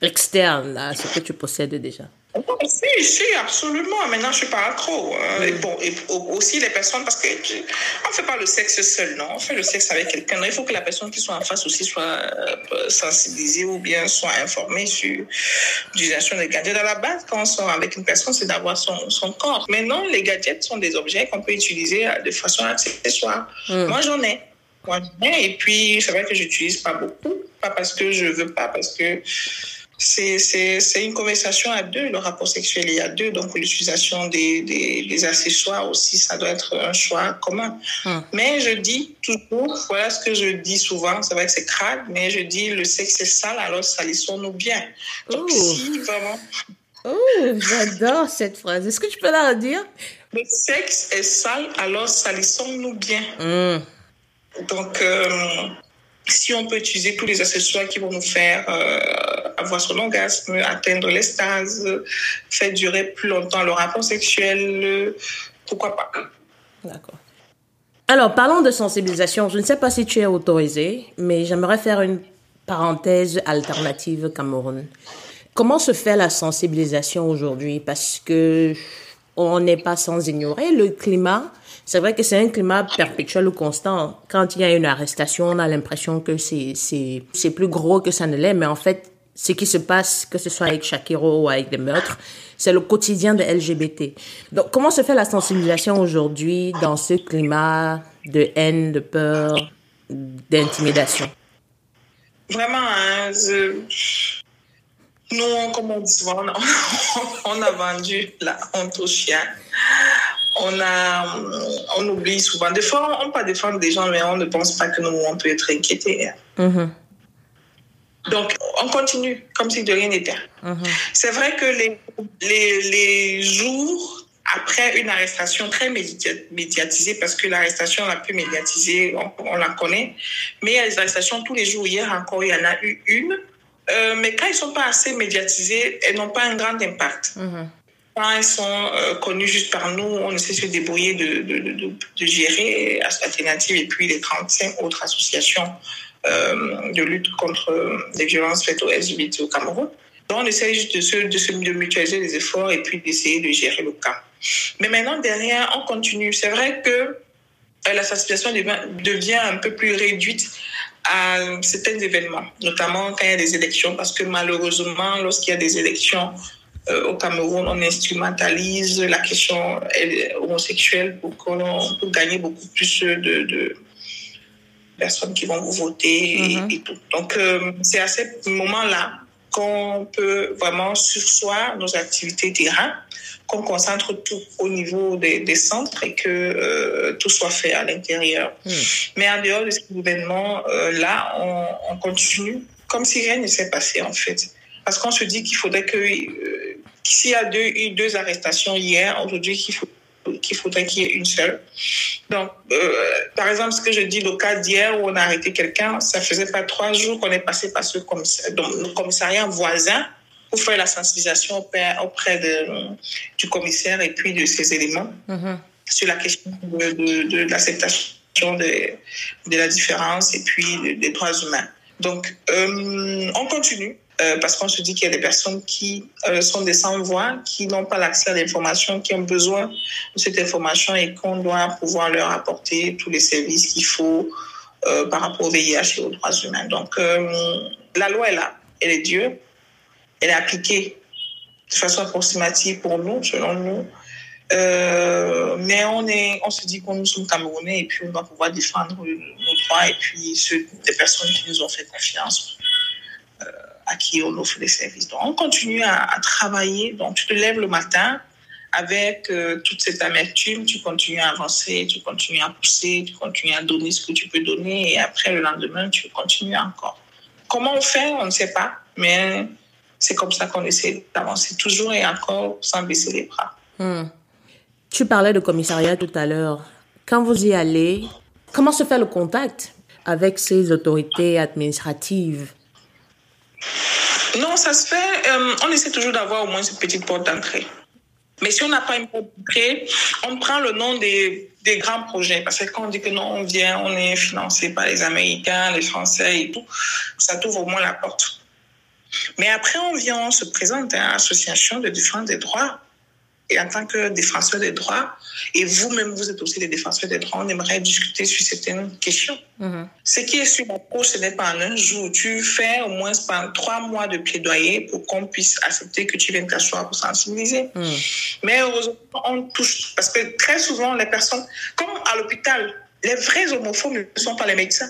externes à ce que tu possèdes déjà? Si, si, absolument. Maintenant, je suis pas accro. hein. Et bon, et au- aussi les personnes, parce que on fait pas le sexe seul, non. On fait le sexe avec quelqu'un. Il faut que la personne qui soit en face aussi soit euh, sensibilisée ou bien soit informée sur l'utilisation des gadgets. À la base, quand on sort avec une personne, c'est d'avoir son, son corps. Maintenant, les gadgets sont des objets qu'on peut utiliser euh, de façon accessoire. Mm. Moi, j'en ai. Moi, j'en ai. Et puis, c'est vrai que j'utilise pas beaucoup. Pas parce que je veux pas, parce que c'est une conversation à deux, le rapport sexuel est à deux, donc l'utilisation des, des, des accessoires aussi, ça doit être un choix commun. Hum. Mais je dis toujours, voilà ce que je dis souvent, c'est vrai que c'est crade, mais je dis le sexe est sale, alors salissons-nous bien. Donc Ouh. si vraiment Oh, j'adore cette phrase. Est-ce que tu peux la redire? Le sexe est sale, alors salissons-nous bien. Mm. Donc, euh, si on peut utiliser tous les accessoires qui vont nous faire euh, avoir son orgasme, atteindre l'extase, faire durer plus longtemps le rapport sexuel, pourquoi pas D'accord. Alors, parlons de sensibilisation. Je ne sais pas si tu es autorisé, mais j'aimerais faire une parenthèse alternative Cameroun. Comment se fait la sensibilisation aujourd'hui? Parce que on n'est pas sans ignorer le climat. C'est vrai que c'est un climat perpétuel ou constant. Quand il y a une arrestation, on a l'impression que c'est plus gros que ça ne l'est, mais en fait, ce qui se passe, que ce soit avec Shakiro ou avec des meurtres, c'est le quotidien de LGBT. Donc, comment se fait la sensibilisation aujourd'hui dans ce climat de haine, de peur, d'intimidation? Vraiment, hein, je- nous, comme on dit souvent, on <laughs> a, vendu la honte aux chiens. On, a, on oublie souvent. Des fois, on peut défendre des gens, mais on ne pense pas que nous, on peut être inquiétés. hein. Mhm, Donc, on continue comme si de rien n'était. mhm, C'est vrai que les, les, les jours après une arrestation très média- médiatisée, parce que l'arrestation la plus médiatisée, on, on la connaît, mais il y a des arrestations tous les jours. Hier encore, il y en a eu une. Euh, mais quand ils ne sont pas assez médiatisés, elles n'ont pas un grand impact. mhm. Quand elles sont euh, connues juste par nous, on essaie de se débrouiller de, de, de, de- gérer Alternative et puis les 35 autres associations de lutte contre euh, les violences faites aux LGBT au Cameroun. Donc, on essaie juste de, se, de, se, de mutualiser les efforts et puis d'essayer de gérer le cas. Mais maintenant, derrière, on continue. C'est vrai que euh, la sensibilisation devient, un peu plus réduite à certains événements, notamment quand il y a des élections, parce que malheureusement, lorsqu'il y a des élections euh, au Cameroun, on instrumentalise la question euh, homosexuelle pour, qu'on- pour gagner beaucoup plus de, de personnes qui vont vous voter et- Mhm. et, tout. Donc, euh, c'est à ce moment-là qu'on peut vraiment sursoir nos activités terrain, qu'on concentre tout au niveau des, des centres et que euh, tout soit fait à l'intérieur. Mm. Mais en dehors de cet événement-là, on, on continue comme si rien ne s'est passé en fait. Parce qu'on se dit qu'il faudrait que, euh, s'il y a deux, eu deux arrestations hier, aujourd'hui, qu'il faut qu'il faudrait qu'il y ait une seule. Donc, euh, par exemple, ce que je dis, le cas d'hier où on a arrêté quelqu'un, ça faisait pas trois jours qu'on est passé par ce commissariat, donc, le commissariat voisin pour faire la sensibilisation auprès, auprès de, du commissaire et puis de ses éléments Mhm. sur la question de, de, de l'acceptation de, de la différence et puis de- des droits humains. Donc, euh, on continue. Euh, parce qu'on se dit qu'il y a des personnes qui euh, sont des sans-voix, qui n'ont pas l'accès à l'information, qui ont besoin de cette information et qu'on doit pouvoir leur apporter tous les services qu'il faut euh, par rapport au VIH et aux droits humains. Donc, la loi est là, elle est Dieu, elle est appliquée de façon approximative pour nous, selon nous. mais on, se dit qu'on nous sommes Camerounais et puis on doit pouvoir défendre nos droits et puis ceux des personnes qui nous ont fait confiance à qui on offre des services. Donc, on continue à, travailler. Donc, tu te lèves le matin avec euh, toute cette amertume, tu continues à avancer, tu continues à pousser, tu continues à donner ce que tu peux donner et après le lendemain, tu continues encore. Comment on fait, on ne sait pas, mais c'est comme ça qu'on essaie d'avancer toujours et encore sans baisser les bras. Hmm. Tu parlais de commissariat tout à l'heure. Quand vous y allez, comment se fait le contact avec ces autorités administratives? Non, ça se fait. Euh, on essaie toujours d'avoir au moins une petite porte d'entrée. Mais si on n'a pas une porte d'entrée, on prend le nom des, des, grands projets. Parce que quand on dit que non, on vient, on est financé par les Américains, les Français et tout, ça t'ouvre au moins la porte. Mais après, on vient, on se présente à l'association de défense des droits et en tant que défenseur des droits, et vous-même, vous êtes aussi des défenseurs des droits, on aimerait discuter sur certaines questions. Mm-hmm. Ce qui est sur la cour, ce n'est pas en un jour. Tu fais au moins pendant trois mois de plaidoyer pour qu'on puisse accepter que tu viennes t'asseoir pour sensibiliser. Mm. Mais heureusement, on touche. Parce que très souvent, les personnes, comme à l'hôpital, les vrais homophobes ne sont pas les médecins.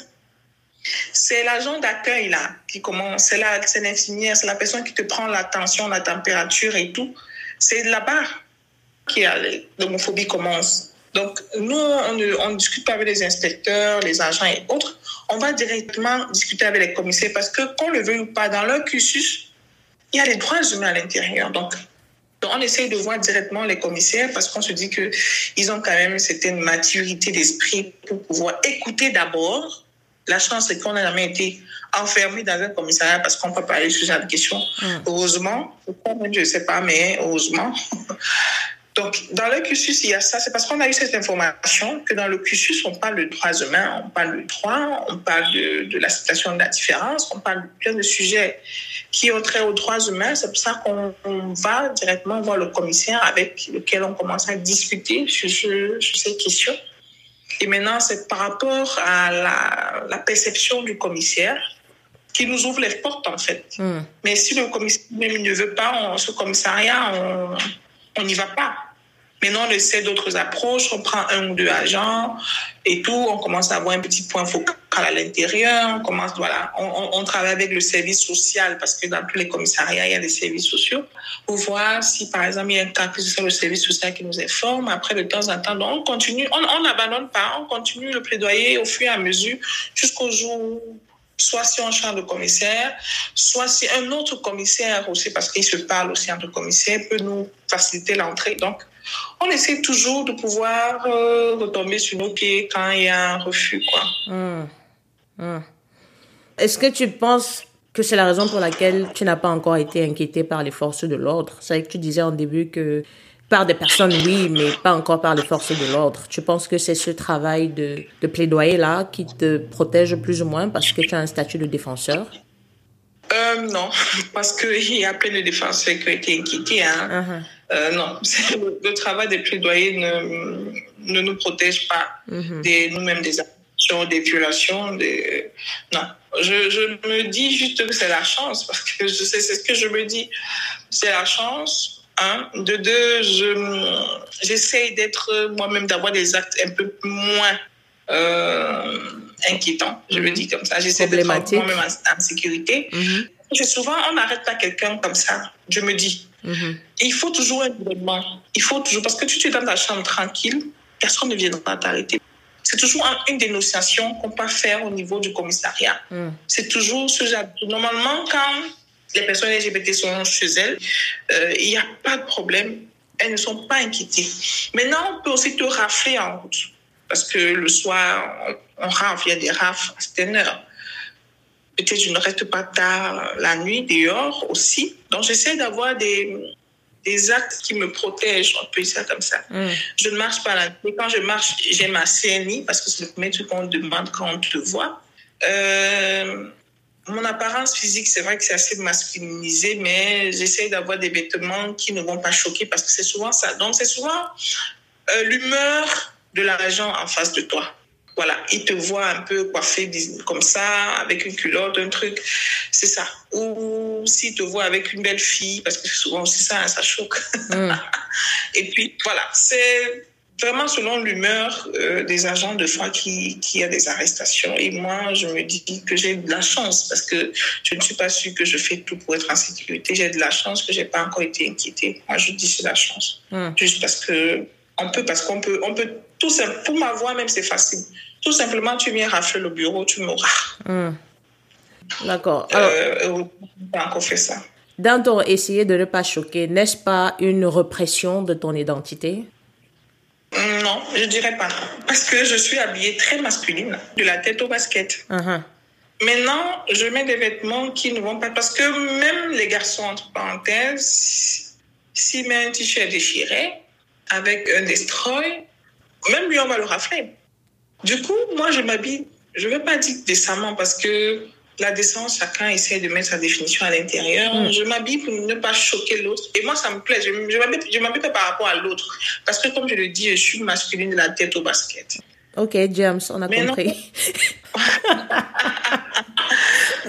C'est l'agent d'accueil là qui commence, c'est l'infirmière, c'est la personne qui te prend la tension, la température et tout. C'est là-bas qui a l'homophobie commence. Donc, nous, on ne discute pas avec les inspecteurs, les agents et autres. On va directement discuter avec les commissaires parce que, qu'on le veuille ou pas, dans leur cursus, il y a les droits humains à l'intérieur. Donc, on essaye de voir directement les commissaires parce qu'on se dit qu'ils ont quand même une certaine maturité d'esprit pour pouvoir écouter d'abord. La chance, c'est qu'on n'a jamais été enfermé dans un commissariat parce qu'on peut parler sur ce genre de questions. Mm. Heureusement, je ne sais pas, mais heureusement, Donc, dans le cursus, il y a ça. C'est parce qu'on a eu cette information que dans le cursus, on parle de droits humains, on parle de droits, on parle de, de situation de la différence, on parle de plein de sujets qui ont trait aux droits humains. C'est pour ça qu'on va directement voir le commissaire avec lequel on commence à discuter sur, sur ces questions. Et maintenant, c'est par rapport à la, la, perception du commissaire qui nous ouvre les portes, en fait. Hmm. Mais si le commissaire même ne veut pas, on, ce commissariat, on on n'y va pas. Maintenant, on essaie d'autres approches, on prend un ou deux agents et tout, on commence à avoir un petit point focal à l'intérieur, on commence, voilà, on, travaille avec le service social parce que dans tous les commissariats, il y a des services sociaux pour voir si, par exemple, il y a un cas que c'est le service social qui nous informe. Après, de temps en temps, on continue, on n'abandonne pas, on continue le plaidoyer au fur et à mesure jusqu'au jour soit si on change de commissaire, soit si un autre commissaire aussi, parce qu'il se parle aussi entre commissaires, peut nous faciliter l'entrée. Donc, on essaie toujours de pouvoir euh, retomber sur nos pieds quand il y a un refus. Quoi. Hmm. Hmm. Est-ce que tu penses que c'est la raison pour laquelle tu n'as pas encore été inquiété par les forces de l'ordre? C'est vrai que tu disais en début que par des personnes, oui, mais pas encore par les forces de l'ordre. Tu penses que c'est ce travail de, de plaidoyer-là qui te protège plus ou moins parce que tu as un statut de défenseur? Euh, Non, <laughs> parce qu'il y a plein de défenseurs qui ont été inquiétés. Hein. Uh-huh. euh, non, <laughs> le, travail de plaidoyer ne, ne nous protège pas uh-huh. des, nous-mêmes des actions, des violations. Des... Non, je, je me dis juste que c'est la chance, parce que je sais, c'est ce que je me dis. C'est la chance un. De deux, je, j'essaye d'être moi-même, d'avoir des actes un peu moins euh, inquiétants, je le mhm. dis comme ça. J'essaie d'être moi-même en, sécurité. Mm souvent, on n'arrête pas quelqu'un comme ça, je me dis. Mhm. Il faut toujours un événement. Il faut toujours, parce que tu es dans ta chambre tranquille, personne ne viendra t'arrêter. C'est toujours une dénonciation qu'on peut faire au niveau du commissariat. Mhm. C'est toujours ce genre. Normalement, quand les personnes LGBT sont chez elles, euh, il n'y a pas de problème. Elles ne sont pas inquiétées. Maintenant, on peut aussi te rafler en route. Parce que le soir, on, rafle, il y a des rafles à certaines heures. Peut-être je ne reste pas tard la nuit dehors aussi. Donc, j'essaie d'avoir des, des actes qui me protègent, on peut dire ça comme ça. Mm. Je ne marche pas la nuit. Quand je marche, j'ai ma CNI parce que c'est le premier truc qu'on demande quand on te voit. Euh, mon apparence physique, c'est vrai que c'est assez masculinisé, mais j'essaye d'avoir des vêtements qui ne vont pas choquer parce que c'est souvent ça. Donc, c'est souvent euh, l'humeur de l'agent en face de toi. Voilà, il te voit un peu coiffé comme ça, avec une culotte, un truc, c'est ça. Ou s'il te voit avec une belle fille, parce que souvent aussi ça, ça choque. Mm. <laughs> Et puis, voilà, c'est vraiment selon l'humeur euh, des agents de fois qui, qui a des arrestations. Et moi, je me dis que j'ai de la chance parce que je ne suis pas sûre que je fais tout pour être en sécurité. J'ai de la chance que j'ai pas encore été inquiétée. Moi, je dis c'est la chance. Hmm. Juste parce que on peut, parce qu'on peut, on peut tout simplement, pour ma voix même, c'est facile. Tout simplement, tu viens rafler le bureau, tu m'auras. Hmm. D'accord. Euh, Alors, euh, on a encore fait ça. Dans ton essayer de ne pas choquer, n'est-ce pas une répression de ton identité? Non, je dirais pas. Parce que je suis habillée très masculine, de la tête au basket. Uh-huh. Maintenant, je mets des vêtements qui ne vont pas. Parce que même les garçons, entre parenthèses, s'ils mettent un t-shirt déchiré avec un destroy, même lui, on va le rafler. Du coup, moi, je m'habille, je ne veux pas dire décemment parce que la décence, chacun essaie de mettre sa définition à l'intérieur. Mm. Je m'habille pour ne pas choquer l'autre. Et moi, ça me plaît. Je, je m'habille pas par rapport à l'autre. Parce que, comme je le dis, je suis masculine de la tête au basket. Ok, James, on a compris. <laughs>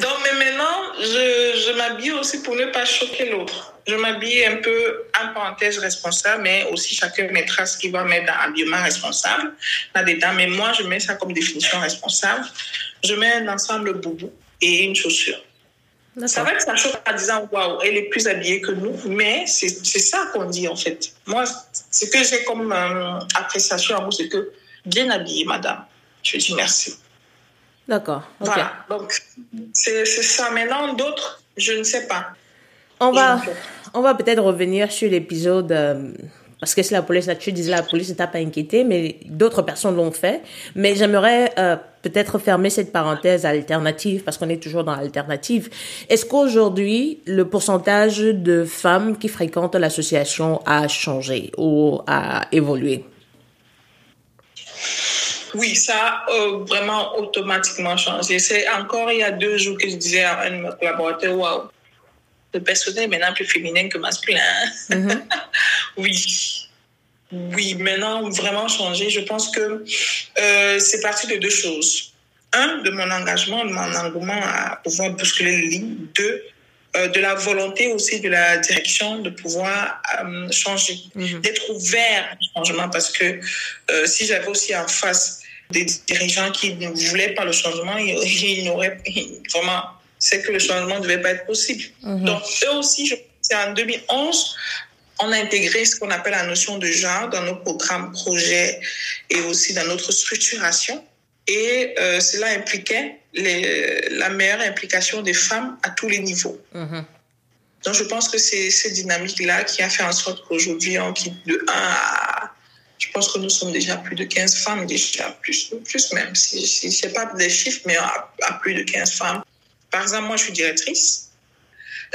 Donc, mais maintenant, je, je m'habille aussi pour ne pas choquer l'autre. Je m'habille un peu, en parenthèse, responsable, mais aussi chacun mettra ce qu'il va mettre dans habillement responsable là-dedans. Mais moi, je mets ça comme définition responsable. Je mets un ensemble boubou et une chaussure. Ça va que ça choque en disant waouh, elle est plus habillée que nous, mais c'est ça qu'on dit en fait. Moi, ce que j'ai comme euh, appréciation à vous, c'est que bien habillée, madame. Je dis merci. D'accord. Voilà. Donc, c'est ça. Maintenant, d'autres, je ne sais pas. On va, on va peut-être revenir sur l'épisode. Euh, parce que si la police, là, tu disais la police ne t'a pas inquiété, mais d'autres personnes l'ont fait. Mais j'aimerais euh, peut-être fermer cette parenthèse alternative, parce qu'on est toujours dans l'alternative. Est-ce qu'aujourd'hui, le pourcentage de femmes qui fréquentent l'association a changé ou a évolué? Oui, ça a euh, vraiment automatiquement changé. C'est encore il y a deux jours que je disais à un de mes collaborateurs, waouh, le personnel est maintenant plus féminin que masculin. Mm-hmm. <laughs> oui. Oui, maintenant, vraiment changé. Je pense que euh, c'est parti de deux choses. Un, de mon engagement, de mon engouement à pouvoir bousculer les lignes. Deux, euh, de la volonté aussi de la direction de pouvoir euh, changer, mm-hmm. d'être ouvert au changement. Parce que si j'avais aussi en face des dirigeants qui ne voulaient pas le changement, ils n'auraient <laughs> vraiment c'est que le changement ne devait pas être possible. Mhm. Donc, eux aussi, c'est en 2011, on a intégré ce qu'on appelle la notion de genre dans nos programmes, projets et aussi dans notre structuration. Et euh, cela impliquait les, la meilleure implication des femmes à tous les niveaux. Mhm. Donc, je pense que c'est cette dynamique-là qui a fait en sorte qu'aujourd'hui, on quitte de 1 à. Je pense que nous sommes déjà plus de 15 femmes, déjà plus, plus même, si, si je sais pas des chiffres, mais à, à plus de 15 femmes par exemple, moi, je suis directrice.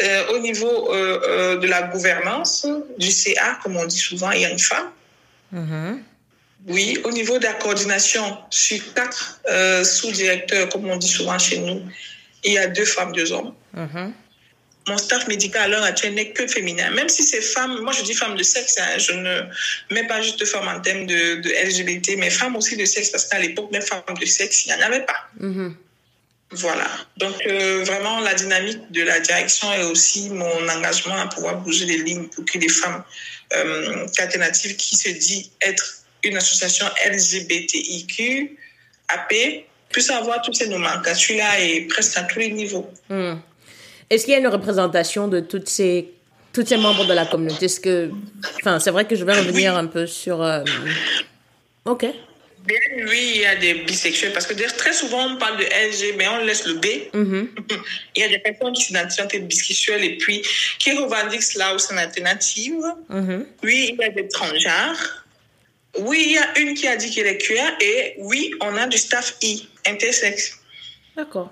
Euh, au niveau euh, euh, de la gouvernance du CA, comme on dit souvent, il y a une femme. Mm-hmm. Oui, au niveau de la coordination, sur quatre sous-directeurs, comme on dit souvent chez nous, il y a deux femmes, deux hommes. Mm-hmm. Mon staff médical à l'heure actuelle n'est que féminin. Même si c'est femmes, moi je dis femmes de sexe, hein, je ne mets pas juste femmes en termes de, LGBT, mais femmes aussi de sexe, parce qu'à l'époque, même femmes de sexe, il n'y en avait pas. Mm-hmm. Voilà. Donc, euh, vraiment, la dynamique de la direction et aussi mon engagement à pouvoir bouger les lignes pour que les femmes euh, alternatives qui se dit être une association LGBTIQ, AP, puissent avoir toutes ces nomenclatures-là et presque à tous les niveaux. Hmm. Est-ce qu'il y a une représentation de toutes ces, tous ces membres de la communauté? Est-ce que, enfin, c'est vrai que je vais revenir un peu sur. Euh, ok. Oui, il y a des bisexuels parce que très souvent on parle de LG, mais on laisse le B. Mm-hmm. <laughs> Il y a des personnes qui s'identifient bisexuelles et puis qui revendiquent cela au sein alternative. Mm-hmm. Oui, il y a des transgenres. Oui, il y a une qui a dit qu'elle est queer et oui, on a du staff I, intersexe. D'accord.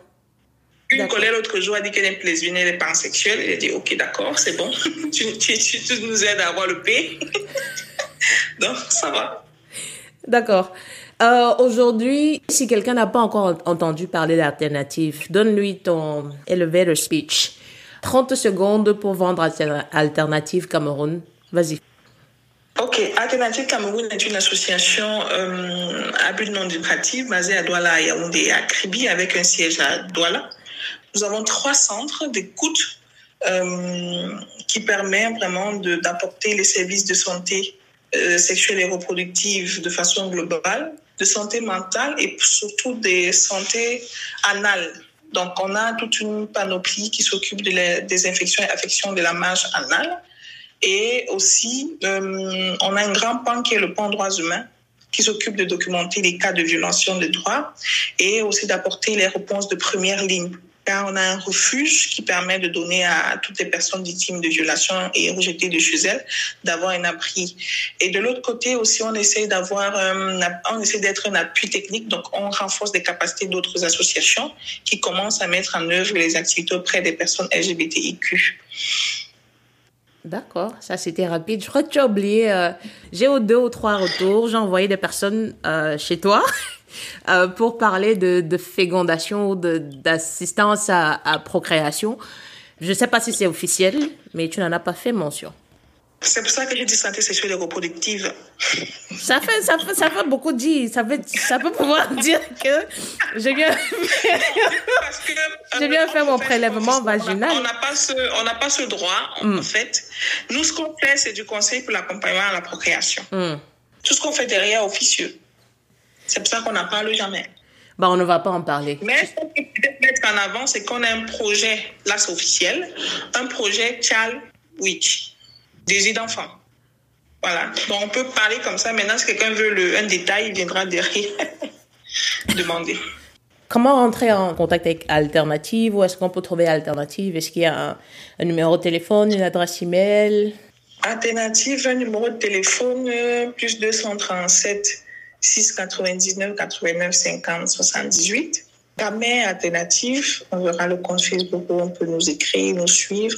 Une collègue l'autre jour a dit qu'elle est lesbienne, elle est pansexuelle. Elle a dit, OK, d'accord, c'est bon. <laughs> tu, tu, tu, nous aides à avoir le P. <laughs> Donc, ça va. D'accord. Euh, Aujourd'hui, si quelqu'un n'a pas encore entendu parler d'alternative, donne-lui ton elevator speech. 30 secondes pour vendre Alternative Cameroun. Vas-y. Ok, Alternative Cameroun est une association euh, à but non lucratif basée à Douala, Yaoundé et à Kribi avec un siège à Douala. Nous avons trois centres d'écoute euh, qui permettent vraiment d'apporter les services de santé sexuelle et reproductive de façon globale, de santé mentale et surtout des santé anales. Donc, on a toute une panoplie qui s'occupe de des infections et affections de la marge anale. Et aussi, euh, on a un grand pan qui est le pan droits humains, qui s'occupe de documenter les cas de violation des droits et aussi d'apporter les réponses de première ligne car on a un refuge qui permet de donner à toutes les personnes victimes de violations et rejetées de chez elles d'avoir un abri. Et de l'autre côté aussi, on essaie d'avoir, on d'être un appui technique, donc on renforce les capacités d'autres associations qui commencent à mettre en œuvre les activités auprès des personnes LGBTIQ. D'accord, ça c'était rapide. Je crois que tu as oublié, euh, j'ai eu deux ou trois retours, j'ai envoyé des personnes euh, chez toi <laughs> Euh, pour parler de, de fécondation d'assistance à, à, procréation. Je ne sais pas si c'est officiel, mais tu n'en as pas fait mention. C'est pour ça que j'ai dit santé sexuelle et reproductive. Ça fait, ça fait, ça fait beaucoup dire. Ça, fait, ça peut pouvoir <laughs> dire que j'ai bien, j'ai bien fait mon prélèvement vaginal. On n'a pas ce, on pas ce droit, en mm. fait. Nous, ce qu'on fait, c'est du conseil pour l'accompagnement à la procréation. Mm. Tout ce qu'on fait derrière officieux. C'est pour ça qu'on n'en parle jamais. Bah, on ne va pas en parler. Mais ce qu'on peut peut-être mettre en avant, c'est qu'on a un projet, là c'est officiel, un projet Child Witch, désir d'enfant. Voilà. Donc on peut parler comme ça. Maintenant, si quelqu'un veut le, un détail, il viendra derrière <laughs> demander. Comment rentrer en contact avec Alternative Où est-ce qu'on peut trouver Alternative? Est-ce qu'il y a un, un, numéro de téléphone, une adresse email? Alternative, un numéro de téléphone, euh, plus 237 6 99 89 50 78. Jamais alternative, on verra le compte Facebook où on peut nous écrire, nous suivre.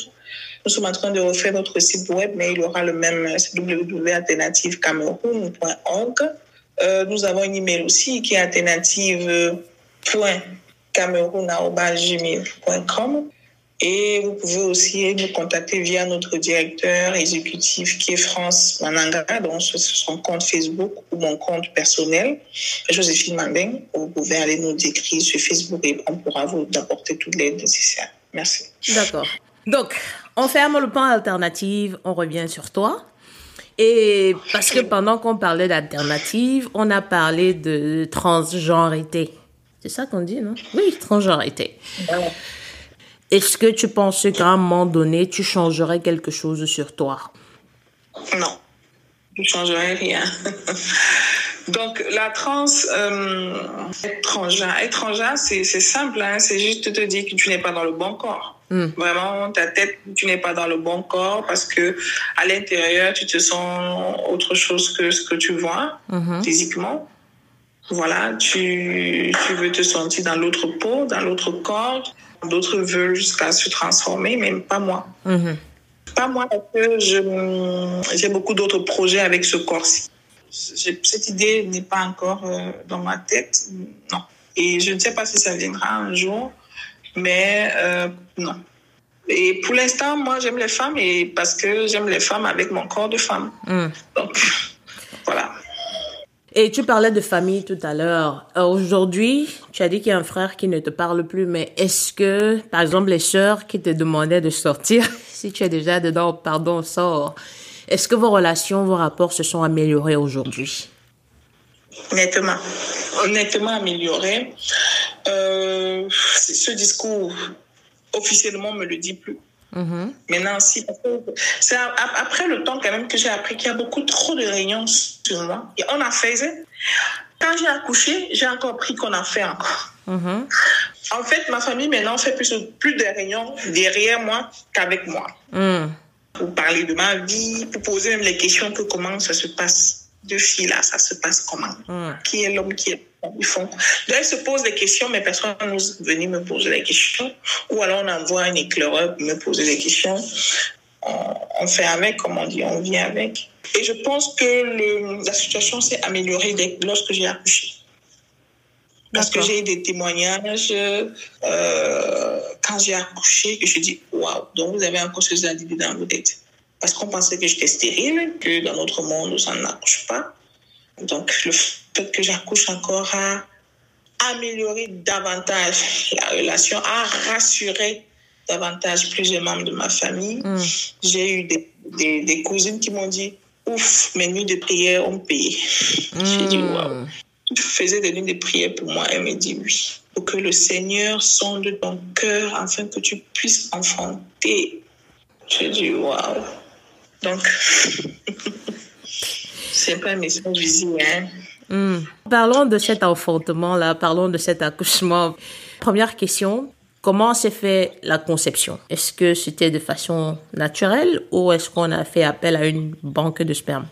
Nous sommes en train de refaire notre site web, mais il aura le même www.alternativecameroun.org. Euh, nous avons une email aussi qui est alternative.cameroun.gmail.com. Et vous pouvez aussi nous contacter via notre directeur exécutif qui est France Mananga, donc sur son compte Facebook ou mon compte personnel, Joséphine Mandeng. Vous pouvez aller nous écrire sur Facebook et on pourra vous apporter toutes les nécessaires. Merci. D'accord. Donc, on ferme le point alternative, on revient sur toi. Et parce que pendant qu'on parlait d'alternative, on a parlé de transgenreité. C'est ça qu'on dit, non? Oui, transgenreité. Est-ce que tu penses qu'à un moment donné, tu changerais quelque chose sur toi? Non, je ne changerais rien. <laughs> Donc, la trans euh, étrangère, étrangère c'est simple, hein, c'est juste te dire que tu n'es pas dans le bon corps. Hmm. Vraiment, ta tête, tu n'es pas dans le bon corps parce que à l'intérieur, tu te sens autre chose que ce que tu vois mm-hmm. physiquement. Voilà, tu, tu veux te sentir dans l'autre peau, dans l'autre corps. D'autres veulent jusqu'à se transformer, mais pas moi. Mhm. Pas moi, parce que j'ai beaucoup d'autres projets avec ce corps-ci. Cette idée n'est pas encore euh, dans ma tête, non. Et je ne sais pas si ça viendra un jour, mais euh, non. Et pour l'instant, moi, j'aime les femmes et parce que j'aime les femmes avec mon corps de femme. Mhm. Donc, <laughs> voilà. Et tu parlais de famille tout à l'heure. Euh, aujourd'hui, tu as dit qu'il y a un frère qui ne te parle plus, mais est-ce que, par exemple, les sœurs qui te demandaient de sortir, <laughs> si tu es déjà dedans, pardon, sors, est-ce que vos relations, vos rapports se sont améliorés aujourd'hui? Honnêtement, honnêtement améliorés. Euh, ce discours officiellement me le dit plus. Mm-hmm. Maintenant, si, c'est après le temps quand même que j'ai appris qu'il y a beaucoup trop de réunions sur moi. Et on a fait, quand j'ai accouché, j'ai encore appris qu'on a fait encore. Mm-hmm. En fait, ma famille maintenant fait plus, plus de réunions derrière moi qu'avec moi. Mm. Pour parler de ma vie, pour poser même les questions que comment ça se passe. Deux filles là, ça se passe comment? Mm. Qui est l'homme qui est ils font. Là, ils se posent des questions, mais personne n'ose venir me poser des questions. Ou alors on envoie un éclaireur me poser des questions. On, fait avec, comme on dit, on vit avec. Et je pense que le, la situation s'est améliorée dès, lorsque j'ai accouché. Parce que j'ai eu des témoignages euh, quand j'ai accouché que je dis waouh, donc vous avez encore ce individu dans vos têtes. Parce qu'on pensait que j'étais stérile, que dans notre monde, ça n'accouche pas. Donc le que j'accouche encore a amélioré davantage la relation, a rassuré davantage plusieurs membres de ma famille. Mm. J'ai eu des, des, des cousines qui m'ont dit ouf, mes nuits de prière ont payé. J'ai dit Mm. waouh. Tu faisais des nuits de prière pour moi. Elle me dit oui. Pour que le Seigneur sonde ton cœur afin que tu puisses enfanter. J'ai dit waouh. Donc, <laughs> c'est pas un message visible. Hein. Hmm. Parlons de cet enfantement-là, parlons de cet accouchement. Première question, comment s'est fait la conception? Est-ce que c'était de façon naturelle ou est-ce qu'on a fait appel à une banque de sperme?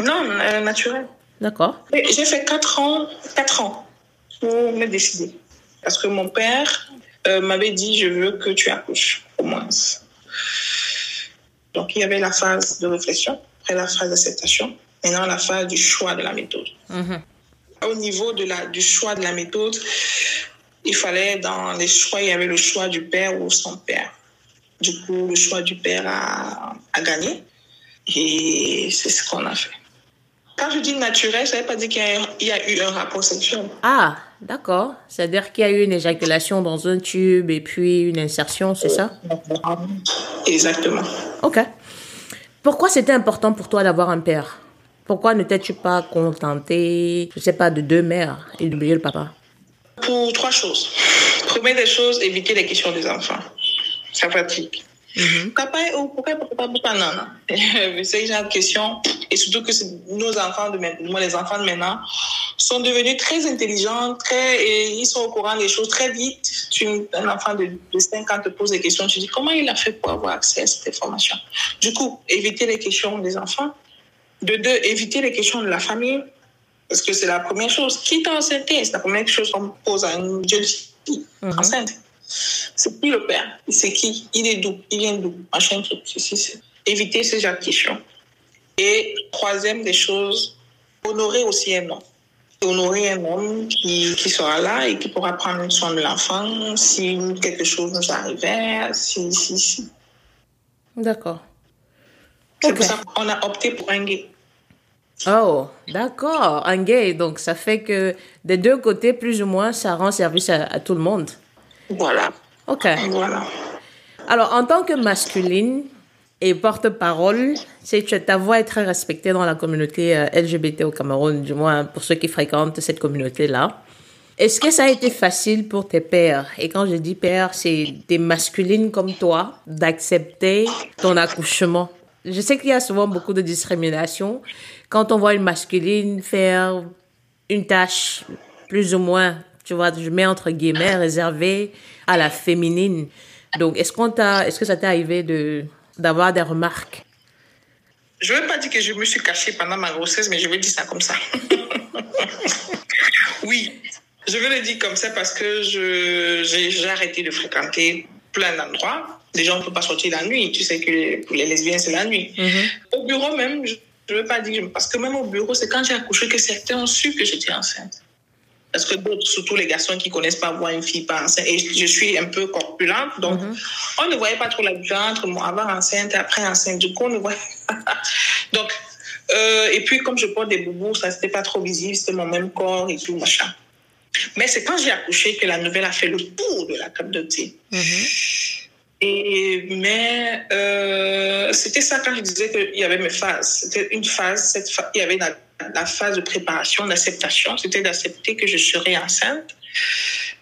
Non, euh, naturel. D'accord. J'ai fait 4 ans, 4 ans pour me décider. Parce que mon père euh, m'avait dit je veux que tu accouches, au moins. Donc il y avait la phase de réflexion, après la phase d'acceptation, maintenant la phase du choix de la méthode. Mhm. Au niveau de la, du choix de la méthode, il fallait, dans les choix, il y avait le choix du père ou son père. Du coup, le choix du père a, a gagné. Et c'est ce qu'on a fait. Quand je dis naturel, ça ne veut pas dire qu'il y, y a eu un rapport sexuel. Ah, d'accord. C'est-à-dire qu'il y a eu une éjaculation dans un tube et puis une insertion, c'est ça? Exactement. Ok. Pourquoi c'était important pour toi d'avoir un père? Pourquoi ne t'es-tu pas contenté, je sais pas, de deux mères et d'oublier le papa? Pour trois choses. Première des choses, éviter les questions des enfants. Ça fatigue. Papa, oh, pourquoi papa, pourquoi non, non. <laughs> C'est genre de questions. Et surtout que nos enfants de maintenant, moi, les enfants de maintenant, sont devenus très intelligents, très, et ils sont au courant des choses très vite. Tu, un enfant de, de 5 ans te pose des questions, tu dis comment il a fait pour avoir accès à cette information? Du coup, éviter les questions des enfants. De deux, éviter les questions de la famille. Parce que c'est la première chose. Qui t'a enceinte C'est la première chose qu'on pose à une jeune fille enceinte. C'est qui le père? C'est qui? Il est d'où? Il vient d'où? Machin truc. ceci, c'est- Éviter ce genre de questions. Et troisième des choses, honorer aussi un homme. Honorer un homme qui, qui sera là et qui pourra prendre soin de l'enfant si quelque chose nous arrivait. Si, si, si. D'accord. C'est Ok. pour ça qu'on a opté pour un gay. Oh, d'accord, un gay. Donc, ça fait que des deux côtés, plus ou moins, ça rend service à, à tout le monde. Voilà. Ok. Voilà. Alors, en tant que masculine et porte-parole, ta voix est très respectée dans la communauté euh, LGBT au Cameroun, du moins pour ceux qui fréquentent cette communauté-là. Est-ce que ça a été facile pour tes pères? Et quand je dis pères, c'est des masculines comme toi d'accepter ton accouchement. Je sais qu'il y a souvent beaucoup de discrimination quand on voit une masculine faire une tâche plus ou moins, tu vois, je mets entre guillemets réservée à la féminine. Donc, est-ce qu'on t'a, est-ce que ça t'est arrivé de d'avoir des remarques? Je ne veux pas dire que je me suis cachée pendant ma grossesse, mais je vais dire ça comme ça. <laughs> oui, je veux le dire comme ça parce que je, j'ai, j'ai arrêté de fréquenter plein d'endroits. Les gens ne peuvent pas sortir la nuit. Tu sais que pour les lesbiennes, c'est la nuit. Au bureau même, je ne veux pas dire, parce que même au bureau, c'est quand j'ai accouché que certains ont su que j'étais enceinte. Parce que d'autres, surtout les garçons qui connaissent pas voir une fille pas enceinte, et je suis un peu corpulente, donc on ne voyait pas trop la différence entre avant enceinte et après enceinte. Du coup, on ne voyait pas. Donc, euh, et puis comme je porte des boubous, ça c'était pas trop visible, c'était mon même corps et tout, machin. Mais c'est quand j'ai accouché que la nouvelle a fait le tour de la communauté. Et, mais euh, c'était ça quand je disais qu'il y avait mes phases. C'était une phase, cette il y avait la, la phase de préparation, d'acceptation. C'était d'accepter que je serais enceinte,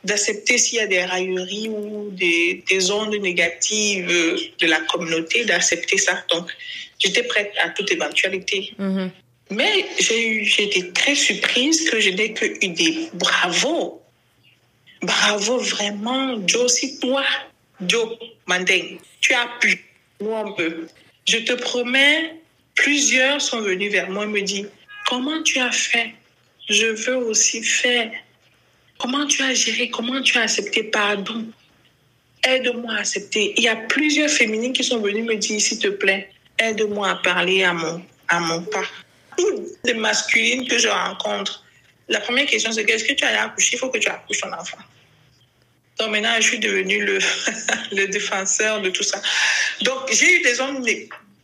d'accepter s'il y a des railleries ou des, des ondes négatives de la communauté, d'accepter ça. Donc, j'étais prête à toute éventualité. Mais j'ai été très surprise que je n'ai que eu des bravos. Bravo vraiment, Joe, c'est toi. Joe Mandeng, tu as pu. Nous, on peut. Je te promets, plusieurs sont venus vers moi et me disent Comment tu as fait? Je veux aussi faire. Comment tu as géré? Comment tu as accepté? Pardon. Aide-moi à accepter. Il y a plusieurs féminines qui sont venues me dire S'il te plaît, aide-moi à parler à mon, à mon pas. Les masculines que je rencontre, la première question, c'est qu'est-ce que tu as accouché? Il faut que tu accouches ton enfant. Donc maintenant, je suis devenue le, <laughs> le défenseur de tout ça. Donc j'ai eu des hommes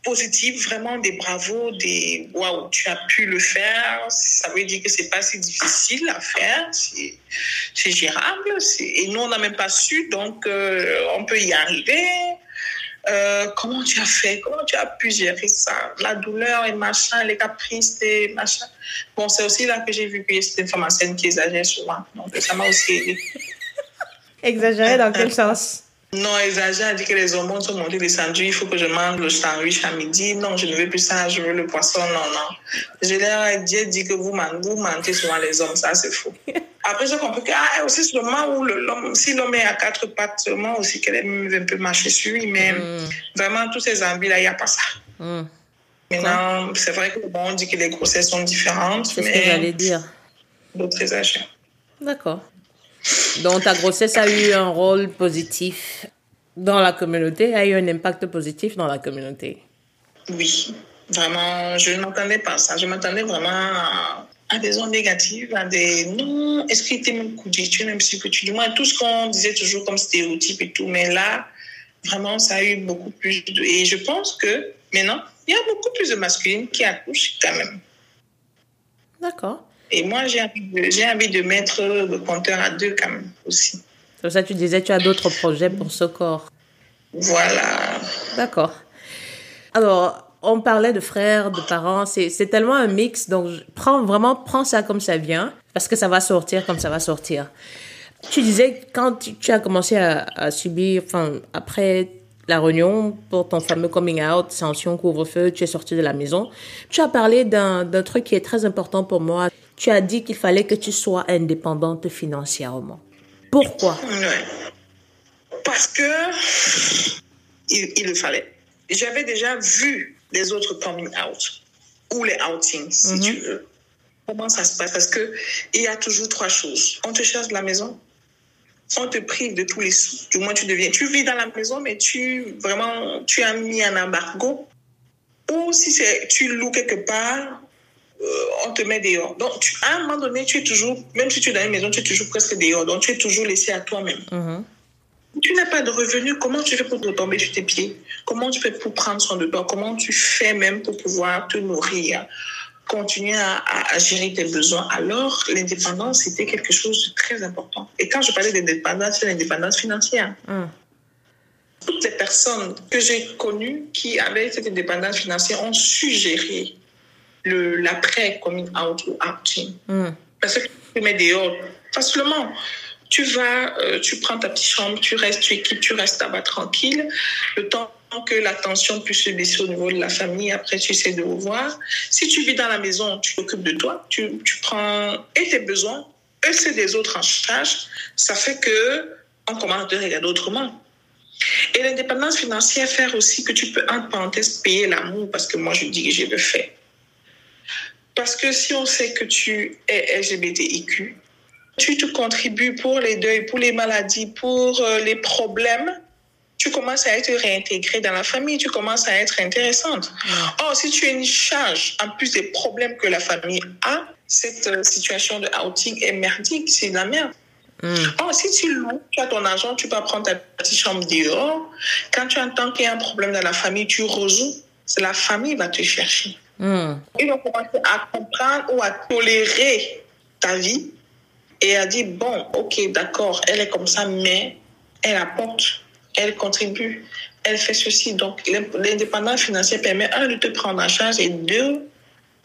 positifs, vraiment des bravos, des waouh, tu as pu le faire. Ça veut dire que c'est pas si difficile à faire, c'est gérable. Et nous, on n'a même pas su, donc euh, on peut y arriver. Euh, comment tu as fait? Comment tu as pu gérer ça? La douleur et machin, les caprices et machin. Bon, c'est aussi là que j'ai vu que c'était une femme enceinte qui exagère souvent. Donc, ça m'a aussi aidé. Exagérer dans quel sens? Non, exagère, dit que les hormones sont montées, descendues, il faut que je mange le sandwich à midi. Non, je ne veux plus ça, je veux le poisson. Non, non. Je leur ai dit, que vous, vous mentez souvent les hommes, ça c'est faux. <laughs> Après, j'ai compris que, ah, aussi, le moment où l'homme, si l'homme est à quatre pattes, seulement aussi qu'elle aime un peu marcher sur lui, mais mm. vraiment, tous ces envies-là, il n'y a pas ça. Mm. Maintenant, c'est vrai que bon, on dit que les grossesses sont différentes. C'est ce que j'allais dire. D'autres exagèrent. D'accord. Donc ta grossesse a eu un rôle positif dans la communauté, a eu un impact positif dans la communauté. Oui, vraiment, je ne m'attendais pas à ça. Je m'attendais vraiment à, des ondes négatives, à des non, est-ce qu'il était même coudu, tu es même sûr que tu dis, moi, tout ce qu'on disait toujours comme stéréotype et tout, mais là, vraiment, ça a eu beaucoup plus de... Et je pense que maintenant, il y a beaucoup plus de masculines qui accouchent quand même. D'accord. Et moi, j'ai envie, de, envie de mettre le compteur à deux quand même aussi. Pour ça, tu disais, tu as d'autres projets pour ce corps. Voilà. D'accord. Alors, on parlait de frères, de parents, c'est tellement un mix, donc prends vraiment, prends ça comme ça vient, parce que ça va sortir comme ça va sortir. Tu disais, quand tu, as commencé à, à, subir, enfin, après la réunion pour ton fameux coming out, sanction, couvre-feu, tu es sorti de la maison, tu as parlé d'un truc qui est très important pour moi tu as dit qu'il fallait que tu sois indépendante financièrement. Pourquoi? Parce que il, le fallait. J'avais déjà vu les autres coming out ou les outings, si mhm. tu veux. Comment ça se passe? Parce que il y a toujours trois choses. On te cherche de la maison, on te prive de tous les sous. Du moins, tu deviens, tu vis dans la maison, mais tu vraiment, tu as mis un embargo. Ou si c'est, tu loues quelque part, euh, on te met dehors. Donc, à un moment donné, tu es toujours, même si tu es dans une maison, tu es toujours presque dehors. Donc, tu es toujours laissé à toi-même. Mm-hmm. Tu n'as pas de revenus. Comment tu fais pour te tomber sur tes pieds? Comment tu fais pour prendre soin de toi? Comment tu fais même pour pouvoir te nourrir? Continuer à, gérer tes besoins. Alors, l'indépendance, c'était quelque chose de très important. Et quand je parlais d'indépendance, c'est l'indépendance financière. Mm. Toutes les personnes que j'ai connues qui avaient cette indépendance financière ont su gérer l'après coming out ou outing. Hmm. Parce que tu mets dehors facilement. Tu vas, euh, tu prends ta petite chambre, tu restes, tu équipes, tu restes là-bas tranquille. Le temps que la tension puisse se baisser au niveau de la famille, après tu essaies de revoir. Si tu vis dans la maison, tu t'occupes de toi, tu, tu prends et tes besoins, et c'est des autres en charge. Ça fait que on commence à te regarder autrement. Et l'indépendance financière fait aussi que tu peux, en parenthèse, payer l'amour, parce que moi, je dis que j'ai le fait. Parce que si on sait que tu es LGBTIQ, tu te contribues pour les deuils, pour les maladies, pour euh, les problèmes, tu commences à être réintégré dans la famille, tu commences à être intéressante. Or, si tu es une charge, en plus des problèmes que la famille a, cette euh, situation de outing est merdique, c'est de la merde. Mm. Or, si tu loues, tu as ton argent, tu peux prendre ta petite chambre dehors. Quand tu entends qu'il y a un problème dans la famille, tu résous. C'est la famille qui va te chercher. Hmm. Ils ont commencé à comprendre ou à tolérer ta vie et à dire, bon, ok, d'accord, elle est comme ça, mais elle apporte, elle contribue, elle fait ceci. Donc, l'indépendance financière permet, un, de te prendre en charge et deux,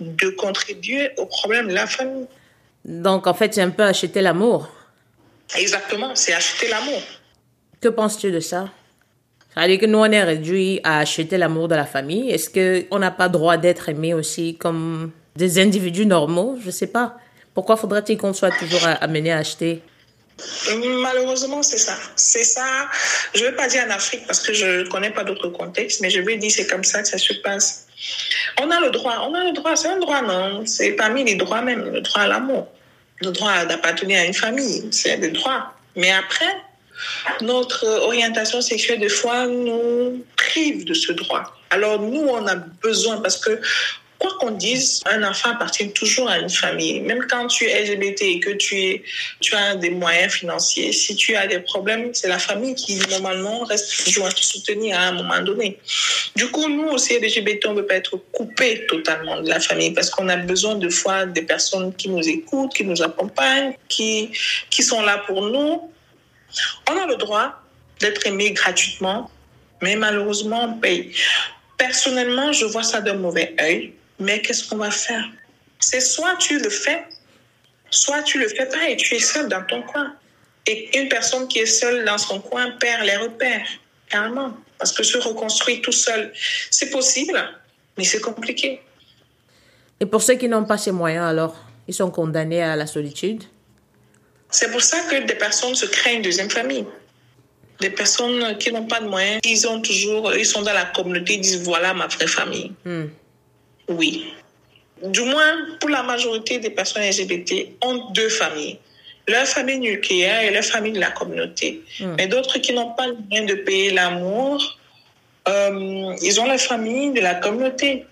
de contribuer au problème de la famille. Donc, en fait, c'est un peu acheter l'amour. Exactement, c'est acheter l'amour. Que penses-tu de ça? C'est-à-dire que nous, on est réduit à acheter l'amour de la famille. Est-ce qu'on n'a pas droit d'être aimé aussi comme des individus normaux? Je ne sais pas. Pourquoi faudrait-il qu'on soit toujours amené à acheter? Malheureusement, c'est ça. C'est ça. Je ne vais pas dire en Afrique parce que je ne connais pas d'autres contextes, mais je vais dire c'est comme ça que ça se passe. On a le droit. On a le droit. C'est un droit, non? C'est parmi les droits même. Le droit à l'amour. Le droit d'appartenir à une famille. C'est des droits. Mais après, notre orientation sexuelle, de fois, nous prive de ce droit. Alors nous, on a besoin, parce que quoi qu'on dise, un enfant appartient toujours à une famille. Même quand tu es LGBT et que tu, es, tu as des moyens financiers, si tu as des problèmes, c'est la famille qui, normalement, reste toujours à te soutenir à un moment donné. Du coup, nous aussi, LGBT, on ne peut pas être coupé totalement de la famille parce qu'on a besoin de fois des personnes qui nous écoutent, qui nous accompagnent, qui, qui sont là pour nous. On a le droit d'être aimé gratuitement, mais malheureusement, on. Personnellement, je vois ça d'un mauvais œil mais qu'est-ce qu'on va faire? C'est soit tu le fais, soit tu le fais pas et tu es seul dans ton coin. Et une personne qui est seule dans son coin perd les repères, carrément. Parce que se reconstruire tout seul, c'est possible, mais c'est compliqué. Et pour ceux qui n'ont pas ces moyens, alors, ils sont condamnés à la solitude? C'est pour ça que des personnes se créent une deuxième famille. Des personnes qui n'ont pas de moyens, ils ont toujours, ils sont dans la communauté, ils disent voilà ma vraie famille. Hmm. Oui. Du moins, pour la majorité des personnes LGBT, ont deux familles. Leur famille nucléaire et leur famille de la communauté. Hmm. Mais d'autres qui n'ont pas le moyen de payer l'amour, euh, ils ont la famille de la communauté.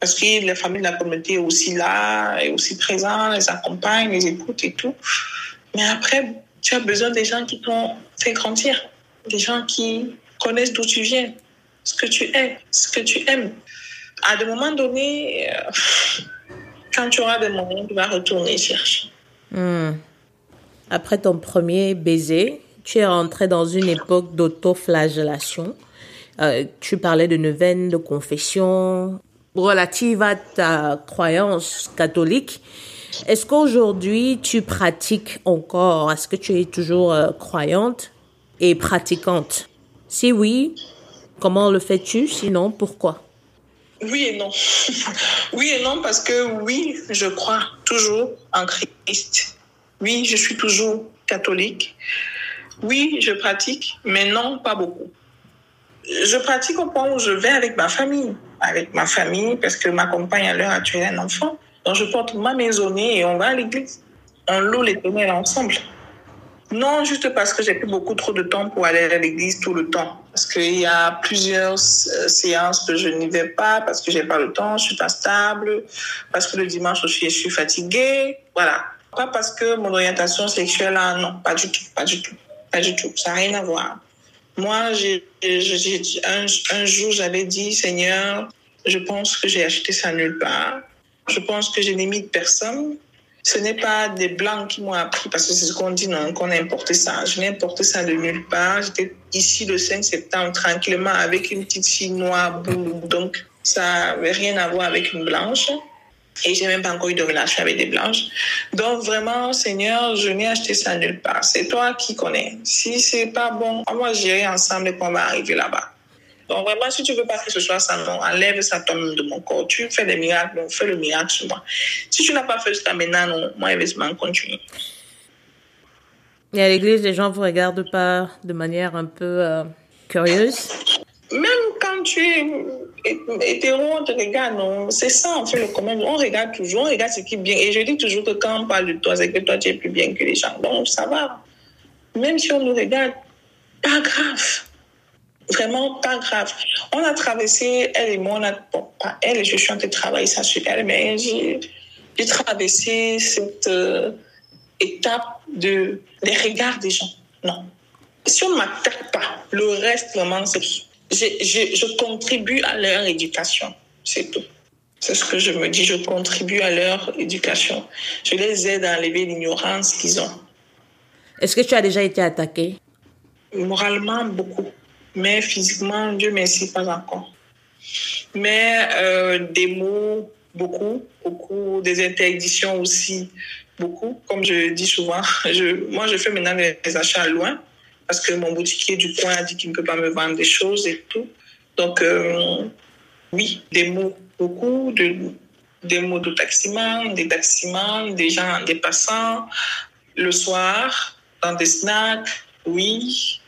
Parce que la famille de la communauté est aussi là, est aussi présente, les accompagne, les écoute et tout. Mais après, tu as besoin des gens qui t'ont fait grandir, des gens qui connaissent d'où tu viens, ce que tu es, ce que tu aimes à des moments donnés, euh, quand tu auras des moments, tu vas retourner chercher. Hmm. Après ton premier baiser, tu es rentré dans une époque d'autoflagellation. Euh, tu parlais de neuvaine, de confession relative à ta croyance catholique. Est-ce qu'aujourd'hui tu pratiques encore? Est-ce que tu es toujours euh, croyante et pratiquante? Si oui, comment le fais-tu? Sinon, pourquoi? Oui et non. <laughs> oui et non parce que oui, je crois toujours en Christ. Oui, je suis toujours catholique. Oui, je pratique, mais non, pas beaucoup. Je pratique au point où je vais avec ma famille. Avec ma famille, parce que ma compagne à l'heure actuelle a un enfant. Donc je porte ma maisonnée et on va à l'église. On loue les l'éternel ensemble. Non, juste parce que j'ai plus beaucoup trop de temps pour aller à l'église tout le temps. Parce qu'il y a plusieurs euh, séances que je n'y vais pas, parce que j'ai pas le temps, je suis pas stable, parce que le dimanche aussi je suis fatiguée. Voilà. Pas parce que mon orientation sexuelle, ah non, pas du tout, pas du tout, pas du tout. Ça n'a rien à voir. Moi, j'ai, un, un jour, j'avais dit, Seigneur, je pense que j'ai acheté ça nulle part. Je pense que je n'imite personne. Ce n'est pas des blancs qui m'ont appris, parce que c'est ce qu'on dit, non, qu'on a importé ça. Je n'ai importé ça de nulle part. J'étais ici le 5 septembre tranquillement avec une petite fille noire, donc ça n'avait rien à voir avec une blanche. Et j'ai même pas encore eu de relation avec des blanches. Donc vraiment, Seigneur, je n'ai acheté ça nulle part. C'est toi qui connais. Si c'est pas bon, moi j'irai ensemble et qu'on va arriver là-bas. Donc vraiment, si tu veux pas que ce soit ça, non, enlève ça toi-même de mon corps. Tu fais des miracles, fais le miracle sur moi. Si tu n'as pas fait jusqu'à maintenant, non, moi, évidemment, continue. Et à l'église, les gens vous regardent pas de manière un peu euh, curieuse? Même quand tu es hétéro, on te regarde, non. C'est ça, en fait, le commun. On regarde toujours, on regarde ce qui est bien. Et je dis toujours que quand on parle de toi, c'est que toi, tu es plus bien que les gens. Donc, ça va. Même si on nous regarde, pas grave vraiment pas grave. On a traversé, elle et moi, on a, bon, pas elle, je suis en train de travailler ça sur elle, mais j'ai traversé cette euh, étape de les regards des gens. Non. Si on ne m'attaque pas, le reste, vraiment, c'est. Je, je, je contribue à leur éducation. C'est tout. C'est ce que je me dis. Je contribue à leur éducation. Je les aide à enlever l'ignorance qu'ils ont. Est-ce que tu as déjà été attaqué Moralement, beaucoup mais physiquement, Dieu merci, pas encore. Mais euh, des mots, beaucoup, beaucoup, des interdictions aussi, beaucoup. Comme je dis souvent, <laughs> je, moi, je fais maintenant des achats loin parce que mon boutiquier du coin a dit qu'il ne peut pas me vendre des choses et tout. Donc, euh, oui, des mots, beaucoup, de, des mots de taximan, des taximans, des gens, des passants, le soir, dans des snacks, oui,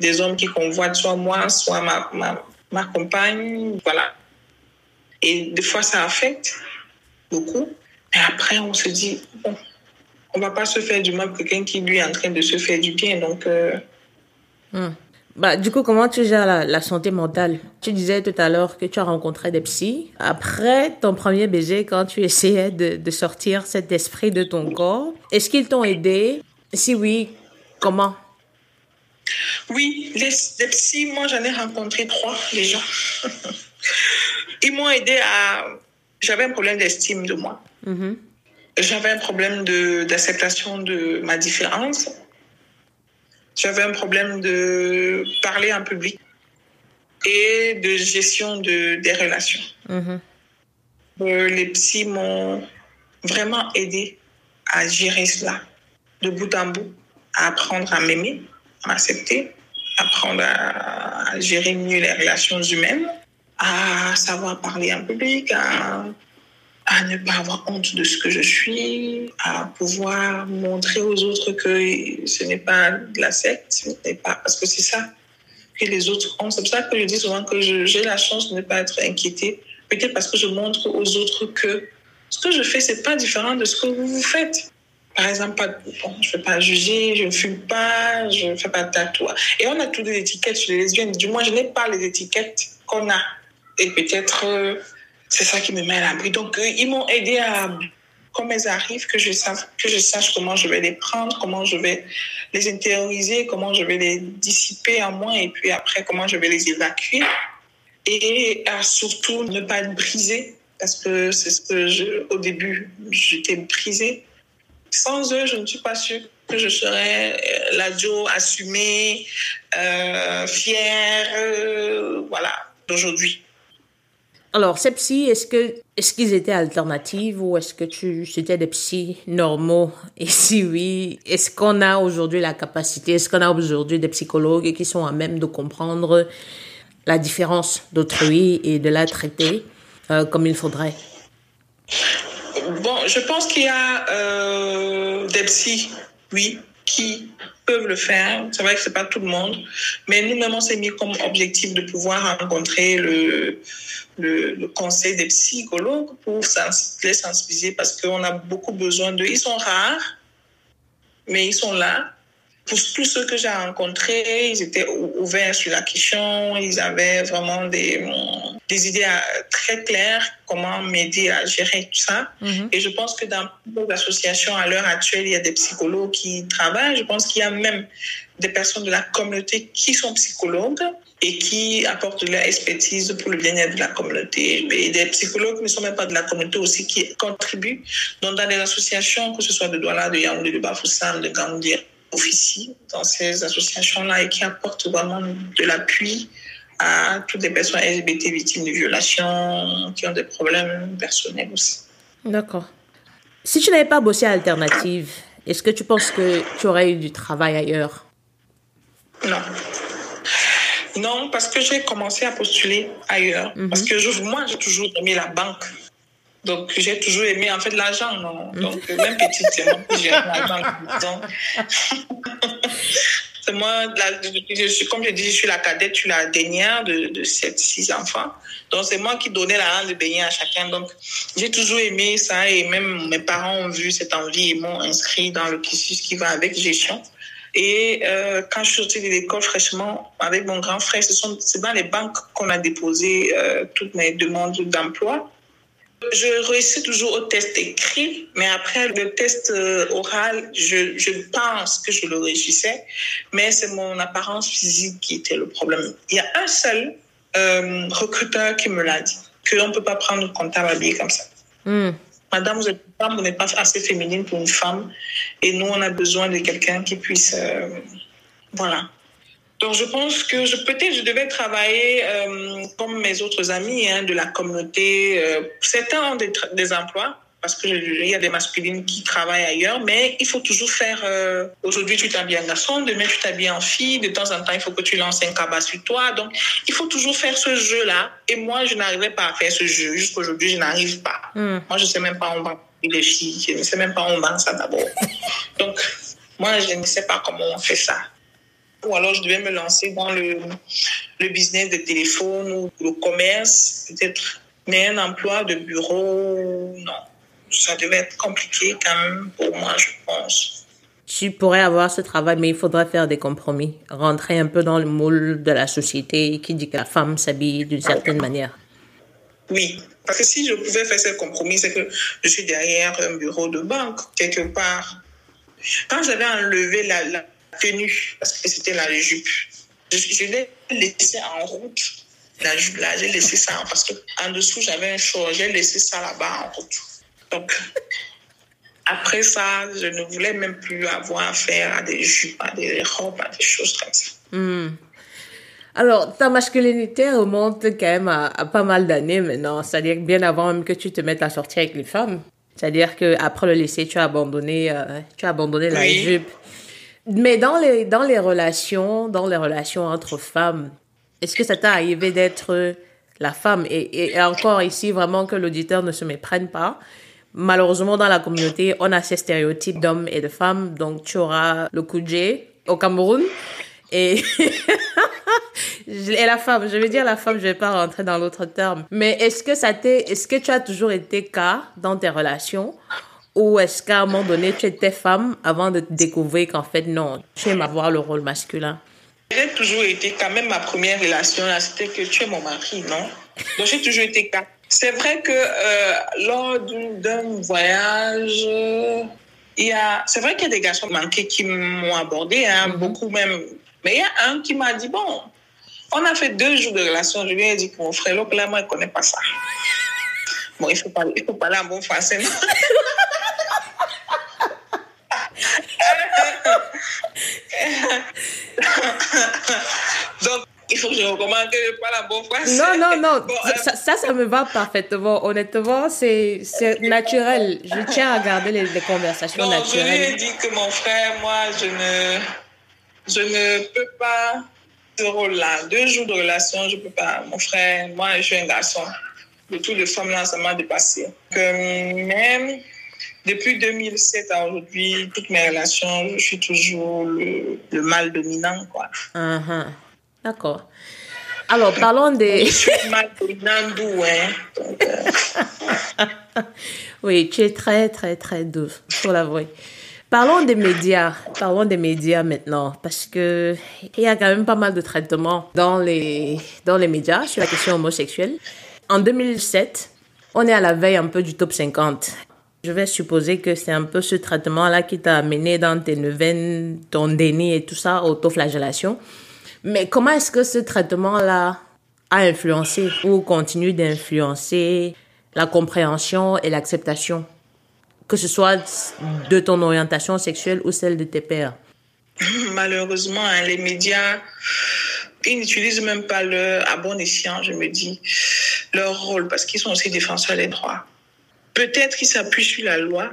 des hommes qui convoitent soit moi, soit ma, ma, ma compagne. Voilà. Et des fois, ça affecte beaucoup. Et après, on se dit, bon, on va pas se faire du mal pour quelqu'un qui, lui, est en train de se faire du bien. Donc. Euh, hmm. Bah, du coup, comment tu gères la, santé mentale? Tu disais tout à l'heure que tu as rencontré des psys. Après ton premier baiser, quand tu essayais de sortir cet esprit de ton corps, est-ce qu'ils t'ont aidé? Si oui, comment? Oui, les, les psys, moi j'en ai rencontré trois déjà. <laughs> Ils m'ont aidé à... J'avais un problème d'estime de moi. Mm-hmm. J'avais un problème d'acceptation de, de ma différence. J'avais un problème de parler en public et de gestion de, des relations. Mm-hmm. Euh, les psys m'ont vraiment aidé à gérer cela de bout en bout, à apprendre à m'aimer, à m'accepter, apprendre à, gérer mieux les relations humaines, à savoir parler en public, à ne pas avoir honte de ce que je suis, à pouvoir montrer aux autres que ce n'est pas de la secte, ce n'est pas parce que c'est ça que les autres ont. C'est pour ça que je dis souvent que j'ai la chance de ne pas être inquiétée, peut-être parce que je montre aux autres que ce que je fais c'est pas différent de ce que vous faites. Par exemple, pas, bon, je ne vais pas juger, je ne fume pas, je ne fais pas de tatouage. Et on a toutes les étiquettes sur les lesbiennes. Du moins, je n'ai pas les étiquettes qu'on a. Et peut-être euh, c'est ça qui me met à l'abri. Donc, euh, ils m'ont aidé à, comme elles arrivent, que je, sache, que je sache comment je vais les prendre, comment je vais les intérioriser, comment je vais les dissiper en moi et puis après, comment je vais les évacuer. Et surtout ne pas être brisée, parce que c'est ce que au début, j'étais brisée. Sans eux, je ne suis pas sûre que je serais l'adio assumée, euh, fière, euh, voilà, d'aujourd'hui. Alors, ces psys, est-ce que est-ce qu'ils étaient alternatives ou est-ce que tu c'était des psys normaux? Et si oui, est-ce qu'on a aujourd'hui la capacité, est-ce qu'on a aujourd'hui des psychologues qui sont à même de comprendre la différence d'autrui et de la traiter euh, comme il faudrait? Bon, je pense qu'il y a euh, des psys, oui, qui peuvent le faire. C'est vrai que c'est pas tout le monde, mais nous-mêmes on s'est mis comme objectif de pouvoir rencontrer le le, conseil des psychologues pour les sensibiliser parce qu'on a beaucoup besoin d'eux. Ils sont rares, mais ils sont là. Pour tous ceux que j'ai rencontrés, ils étaient ouverts sur la question, ils avaient vraiment des, des idées très claires comment m'aider à gérer tout ça. Mhm. Et je pense que dans beaucoup d'associations à l'heure actuelle, il y a des psychologues qui travaillent. Je pense qu'il y a même des personnes de la communauté qui sont psychologues et qui apportent leur expertise pour le bien-être de la communauté. Et des psychologues qui ne sont même pas de la communauté aussi qui contribuent donc dans des associations, que ce soit de Douala, de Yaoundé, de Bafoussam, de Gambia, officient dans ces associations-là et qui apportent vraiment de l'appui à toutes les personnes LGBT victimes de violations, qui ont des problèmes personnels aussi. D'accord. Si tu n'avais pas bossé à Alternative, est-ce que tu penses que tu aurais eu du travail ailleurs? Non. Non, parce que j'ai commencé à postuler ailleurs. Mm -hmm. Parce que je, moi, j'ai toujours aimé la banque. Donc, j'ai toujours aimé, en fait, l'argent, non? Donc, mm -hmm. même petite, c'est moi qui gère l'argent. <laughs> c'est moi, la, je suis, comme je dis, je suis la cadette, je suis la dernière de, de 7, 6 enfants. Donc, c'est moi qui donnais la rente de baigner à chacun. Donc, j'ai toujours aimé ça et même mes parents ont vu cette envie et m'ont inscrit dans le cursus qui va avec gestion. Et euh, quand je suis sortie de l'école fraîchement avec mon grand frère, c'est dans les banques qu'on a déposé euh, toutes mes demandes d'emploi. Je réussis toujours au test écrit, mais après le test euh, oral, je, je, pense que je le réussissais, mais c'est mon apparence physique qui était le problème. Il y a un seul recruteur qui me l'a dit, qu'on ne peut pas prendre une comptable habillée comme ça. Mm. Madame, vous êtes femme, vous n'êtes pas assez féminine pour une femme. Et nous, on a besoin de quelqu'un qui puisse. Euh, voilà. Donc, je pense que je, peut-être je devais travailler euh, comme mes autres amis hein, de la communauté. Euh, certains ont des, des emplois parce qu'il y a des masculines qui travaillent ailleurs, mais il faut toujours faire. Euh, Aujourd'hui, tu t'habilles en garçon, demain, tu t'habilles en fille, de temps en temps, il faut que tu lances un cabas sur toi. Donc, il faut toujours faire ce jeu-là. Et moi, je n'arrivais pas à faire ce jeu. Jusqu'aujourd'hui, je n'arrive pas. Mm. Moi, je ne sais même pas où on va les filles, je ne sais même pas où on vend ça d'abord. <laughs> Donc, moi, je ne sais pas comment on fait ça. Ou alors, je devais me lancer dans le, le business de téléphone ou le commerce, peut-être. Mais un emploi de bureau, non ça devait être compliqué quand même pour moi, je pense. tu pourrais avoir ce travail, mais il faudrait faire des compromis, rentrer un peu dans le moule de la société qui dit que la femme s'habille d'une certaine manière. Oui, parce que si je pouvais faire ce compromis, c'est que je suis derrière un bureau de banque, quelque part. Quand j'avais enlevé la, la, tenue, parce que c'était la jupe, je, je l'ai laissé en route. La jupe là, j'ai laissé ça parce qu'en dessous, j'avais un short, j'ai laissé ça là-bas en route. Donc, après ça, je ne voulais même plus avoir affaire à des jupes, à des robes, à des choses comme ça. Hmm. Alors, ta masculinité remonte quand même à, à pas mal d'années maintenant. C'est-à-dire bien avant même que tu te mettes à sortir avec les femmes. C'est-à-dire que après le lycée, tu as abandonné, euh, tu as abandonné la jupe. Mais dans les dans les relations, dans les relations entre femmes, est-ce que ça t'est arrivé d'être la femme? Et, et encore ici vraiment que l'auditeur ne se méprenne pas. Malheureusement, dans la communauté, on a ces stéréotypes d'hommes et de femmes. Donc, tu auras le Koudjé au Cameroun et <laughs> et la femme, je vais dire la femme, je vais pas rentrer dans l'autre terme. Mais est-ce que ça t'est, est-ce que tu as toujours été cas dans tes relations ou est-ce qu'à un moment donné, tu étais femme avant de découvrir qu'en fait, non, tu aimes avoir le rôle masculin? J'ai toujours été, quand même, ma première relation, c'était que tu es mon mari, non? Donc, j'ai toujours été cas. C'est vrai que euh, lors d'un voyage, il y a, c'est vrai qu'il y a des garçons manqués qui m'ont abordé, hein, beaucoup même. Mais il y a un qui m'a dit, bon, on a fait deux jours de relation, je lui ai dit que mon frère, là, moi, il ne connaît pas ça. Bon, il faut parler, il faut parler en bon français. non? <laughs> <laughs> Donc, il faut que je recommande que je parle en bon français. Non, non, <laughs> non. Bon, ça, ça, ça me va parfaitement. Honnêtement, c'est, naturel. Je tiens à garder les, les conversations Donc, je lui ai naturelles. dit que mon frère, moi, je ne, je ne peux pas ce rôle-là. Deux jours de relation, je ne peux pas. Mon frère, moi, je suis un garçon. De toutes les femmes-là, ça m'a dépassé. Que même depuis 2007 à aujourd'hui, toutes mes relations, je suis toujours le, le mâle dominant, quoi. Uh-huh. D'accord. Alors, parlons des... Je suis mâle dominant doux, hein? Donc, euh, <laughs> Oui, tu es très, très, très douce, faut l'avouer. Parlons des médias. Parlons des médias maintenant, parce que il y a quand même pas mal de traitements dans les, dans les médias sur la question homosexuelle. En 2007, on est à la veille un peu du top 50. Je vais supposer que c'est un peu ce traitement-là qui t'a amené dans tes neuvaines, ton déni et tout ça, autoflagellation. Mais comment est-ce que ce traitement-là a influencé ou continue d'influencer la compréhension et l'acceptation, que ce soit de ton orientation sexuelle ou celle de tes pères? <laughs> malheureusement, hein, les médias, ils n'utilisent même pas leur, à bon escient, je me dis, leur rôle, parce qu'ils sont aussi défenseurs des droits. Peut-être qu'ils s'appuient sur la loi,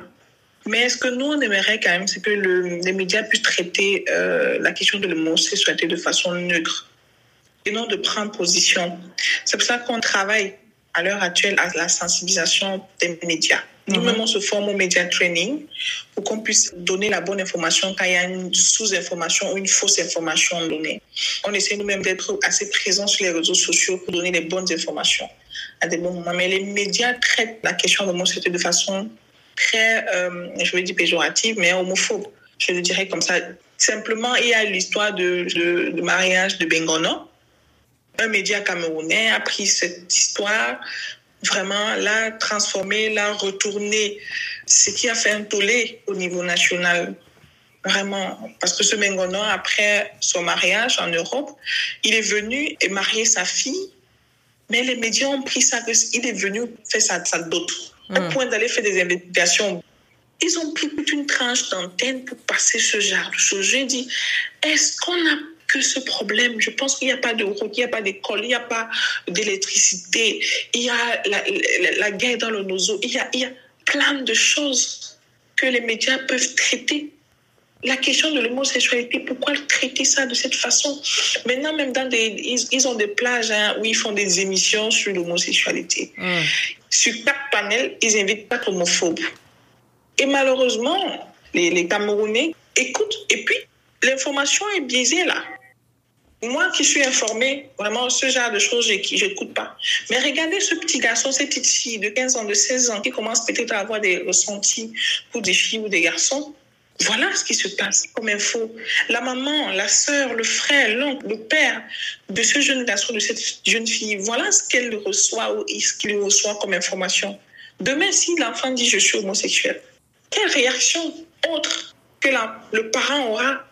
mais est-ce que nous, on aimerait quand même, c'est que le- les médias puissent traiter euh, la question de l'homosexualité de façon neutre et non de prendre position. C'est pour ça qu'on travaille à l'heure actuelle à la sensibilisation des médias. Nous-mêmes, on se forme au média training pour qu'on puisse donner la bonne information quand il y a une sous-information ou une fausse information donnée. On essaie nous-mêmes d'être assez présents sur les réseaux sociaux pour donner les bonnes informations à des bons moments. Mais les médias traitent la question de l'homosexualité de façon très, euh, je vais dire péjorative, mais homophobe. Je le dirais comme ça. Simplement, il y a l'histoire de, de, de mariage de Bengono. Un média camerounais a pris cette histoire, vraiment l'a transformée, l'a retournée, ce qui a fait un tollé au niveau national. Vraiment, parce que ce Bengono, après son mariage en Europe, il est venu et marier sa fille, mais les médias ont pris ça, qu'il est venu faire sa, sa dot, au point d'aller faire des investigations. Ils ont pris toute une tranche d'antenne pour passer ce genre de choses. J'ai dit, est-ce qu'on a que ce problème? Je pense qu'il n'y a pas de route, il n'y a pas d'école, il n'y a pas d'électricité, il y a la, la, la guerre dans le nozo, il y a, il y a plein de choses que les médias peuvent traiter la question de l'homosexualité, pourquoi traiter ça de cette façon? Maintenant, même dans des, ils, ils ont des plages hein, où ils font des émissions sur l'homosexualité. Mm. Sur quatre panels, ils invitent pas homophobes. Et malheureusement, les, les Camerounais écoutent. Et puis, l'information est biaisée là. Moi qui suis informée, vraiment, ce genre de choses, je n'écoute pas. Mais regardez ce petit garçon, cette petite fille de 15 ans, de 16 ans, qui commence peut-être à avoir des ressentis pour des filles ou des garçons. Voilà ce qui se passe comme info. La maman, la sœur, le frère, l'oncle, le père de ce jeune garçon, de cette jeune fille, voilà ce qu'elle reçoit ou ce qu'il reçoit comme information. Demain, si l'enfant dit je suis homosexuel, quelle réaction autre que la, le parent aura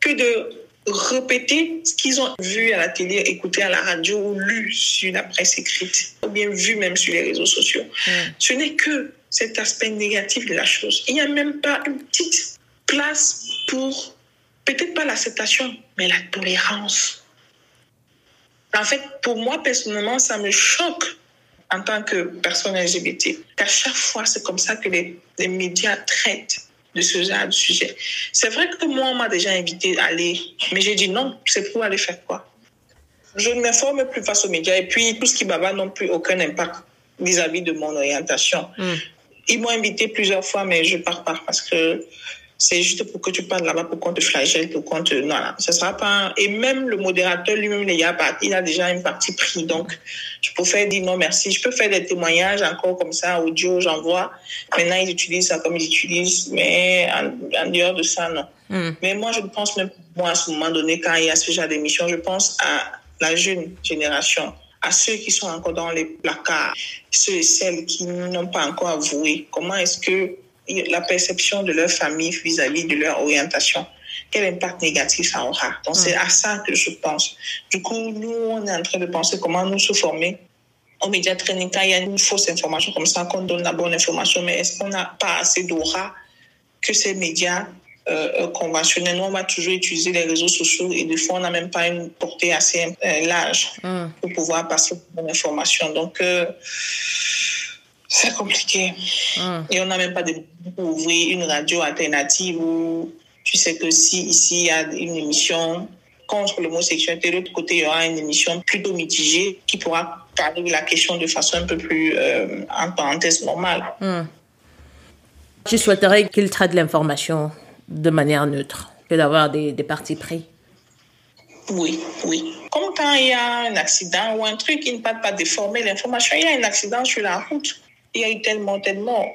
que de répéter ce qu'ils ont vu à la télé, écouté à la radio ou lu sur la presse écrite, ou bien vu même sur les réseaux sociaux. Ce n'est que cet aspect négatif de la chose. Il n'y a même pas une petite place pour, peut-être pas l'acceptation, mais la tolérance. En fait, pour moi, personnellement, ça me choque en tant que personne LGBT, qu'à chaque fois, c'est comme ça que les, les médias traitent de ce genre de sujet. C'est vrai que moi, on m'a déjà invité à aller, mais j'ai dit non, c'est pour aller faire quoi? Je ne m'informe plus face aux médias et puis tout ce qui baba n'ont plus aucun impact vis-à-vis de mon orientation. Mm. Ils m'ont invité plusieurs fois, mais je pars pas parce que c'est juste pour que tu parles là-bas pour qu'on te flagelle, pour qu'on te... Non, ça sera pas... Et même le modérateur lui-même, il a, il a déjà une partie pris. Donc, je peux faire dire non, merci. Je peux faire des témoignages encore comme ça, audio, j'envoie. Maintenant, ils utilisent ça comme ils utilisent, mais en, dehors de ça, non. Hmm. Mais moi, je pense même, moi, à ce moment donné, quand il y a ce genre d'émission, je pense à la jeune génération à ceux qui sont encore dans les placards, ceux et celles qui n'ont pas encore avoué. Comment est-ce que la perception de leur famille vis-à-vis de leur orientation. Quel impact négatif ça aura. Donc, c'est à ça que je pense. Du coup, nous, on est en train de penser comment nous se former au média training quand il y a une fausse information comme ça, qu'on donne la bonne information, mais est-ce qu'on n'a pas assez d'aura que ces médias euh, euh, conventionnels? Nous, on va toujours utiliser les réseaux sociaux et des fois, on n'a même pas une portée assez euh, large mm. pour pouvoir passer bonne information. Donc, c'est compliqué. Hmm. Et on n'a même pas de pour ouvrir une radio alternative où tu sais que si ici il y a une émission contre l'homosexualité, de l'autre côté il y aura une émission plutôt mitigée qui pourra parler de la question de façon un peu plus euh, en parenthèse normale. Hmm. Tu souhaiterais qu'il traite l'information de manière neutre que d'avoir des, des partis pris? Oui, oui. Comme quand il y a un accident ou un truc, il ne parle pas de former l'information. Il y a un accident sur la route il y a eu tellement, tellement.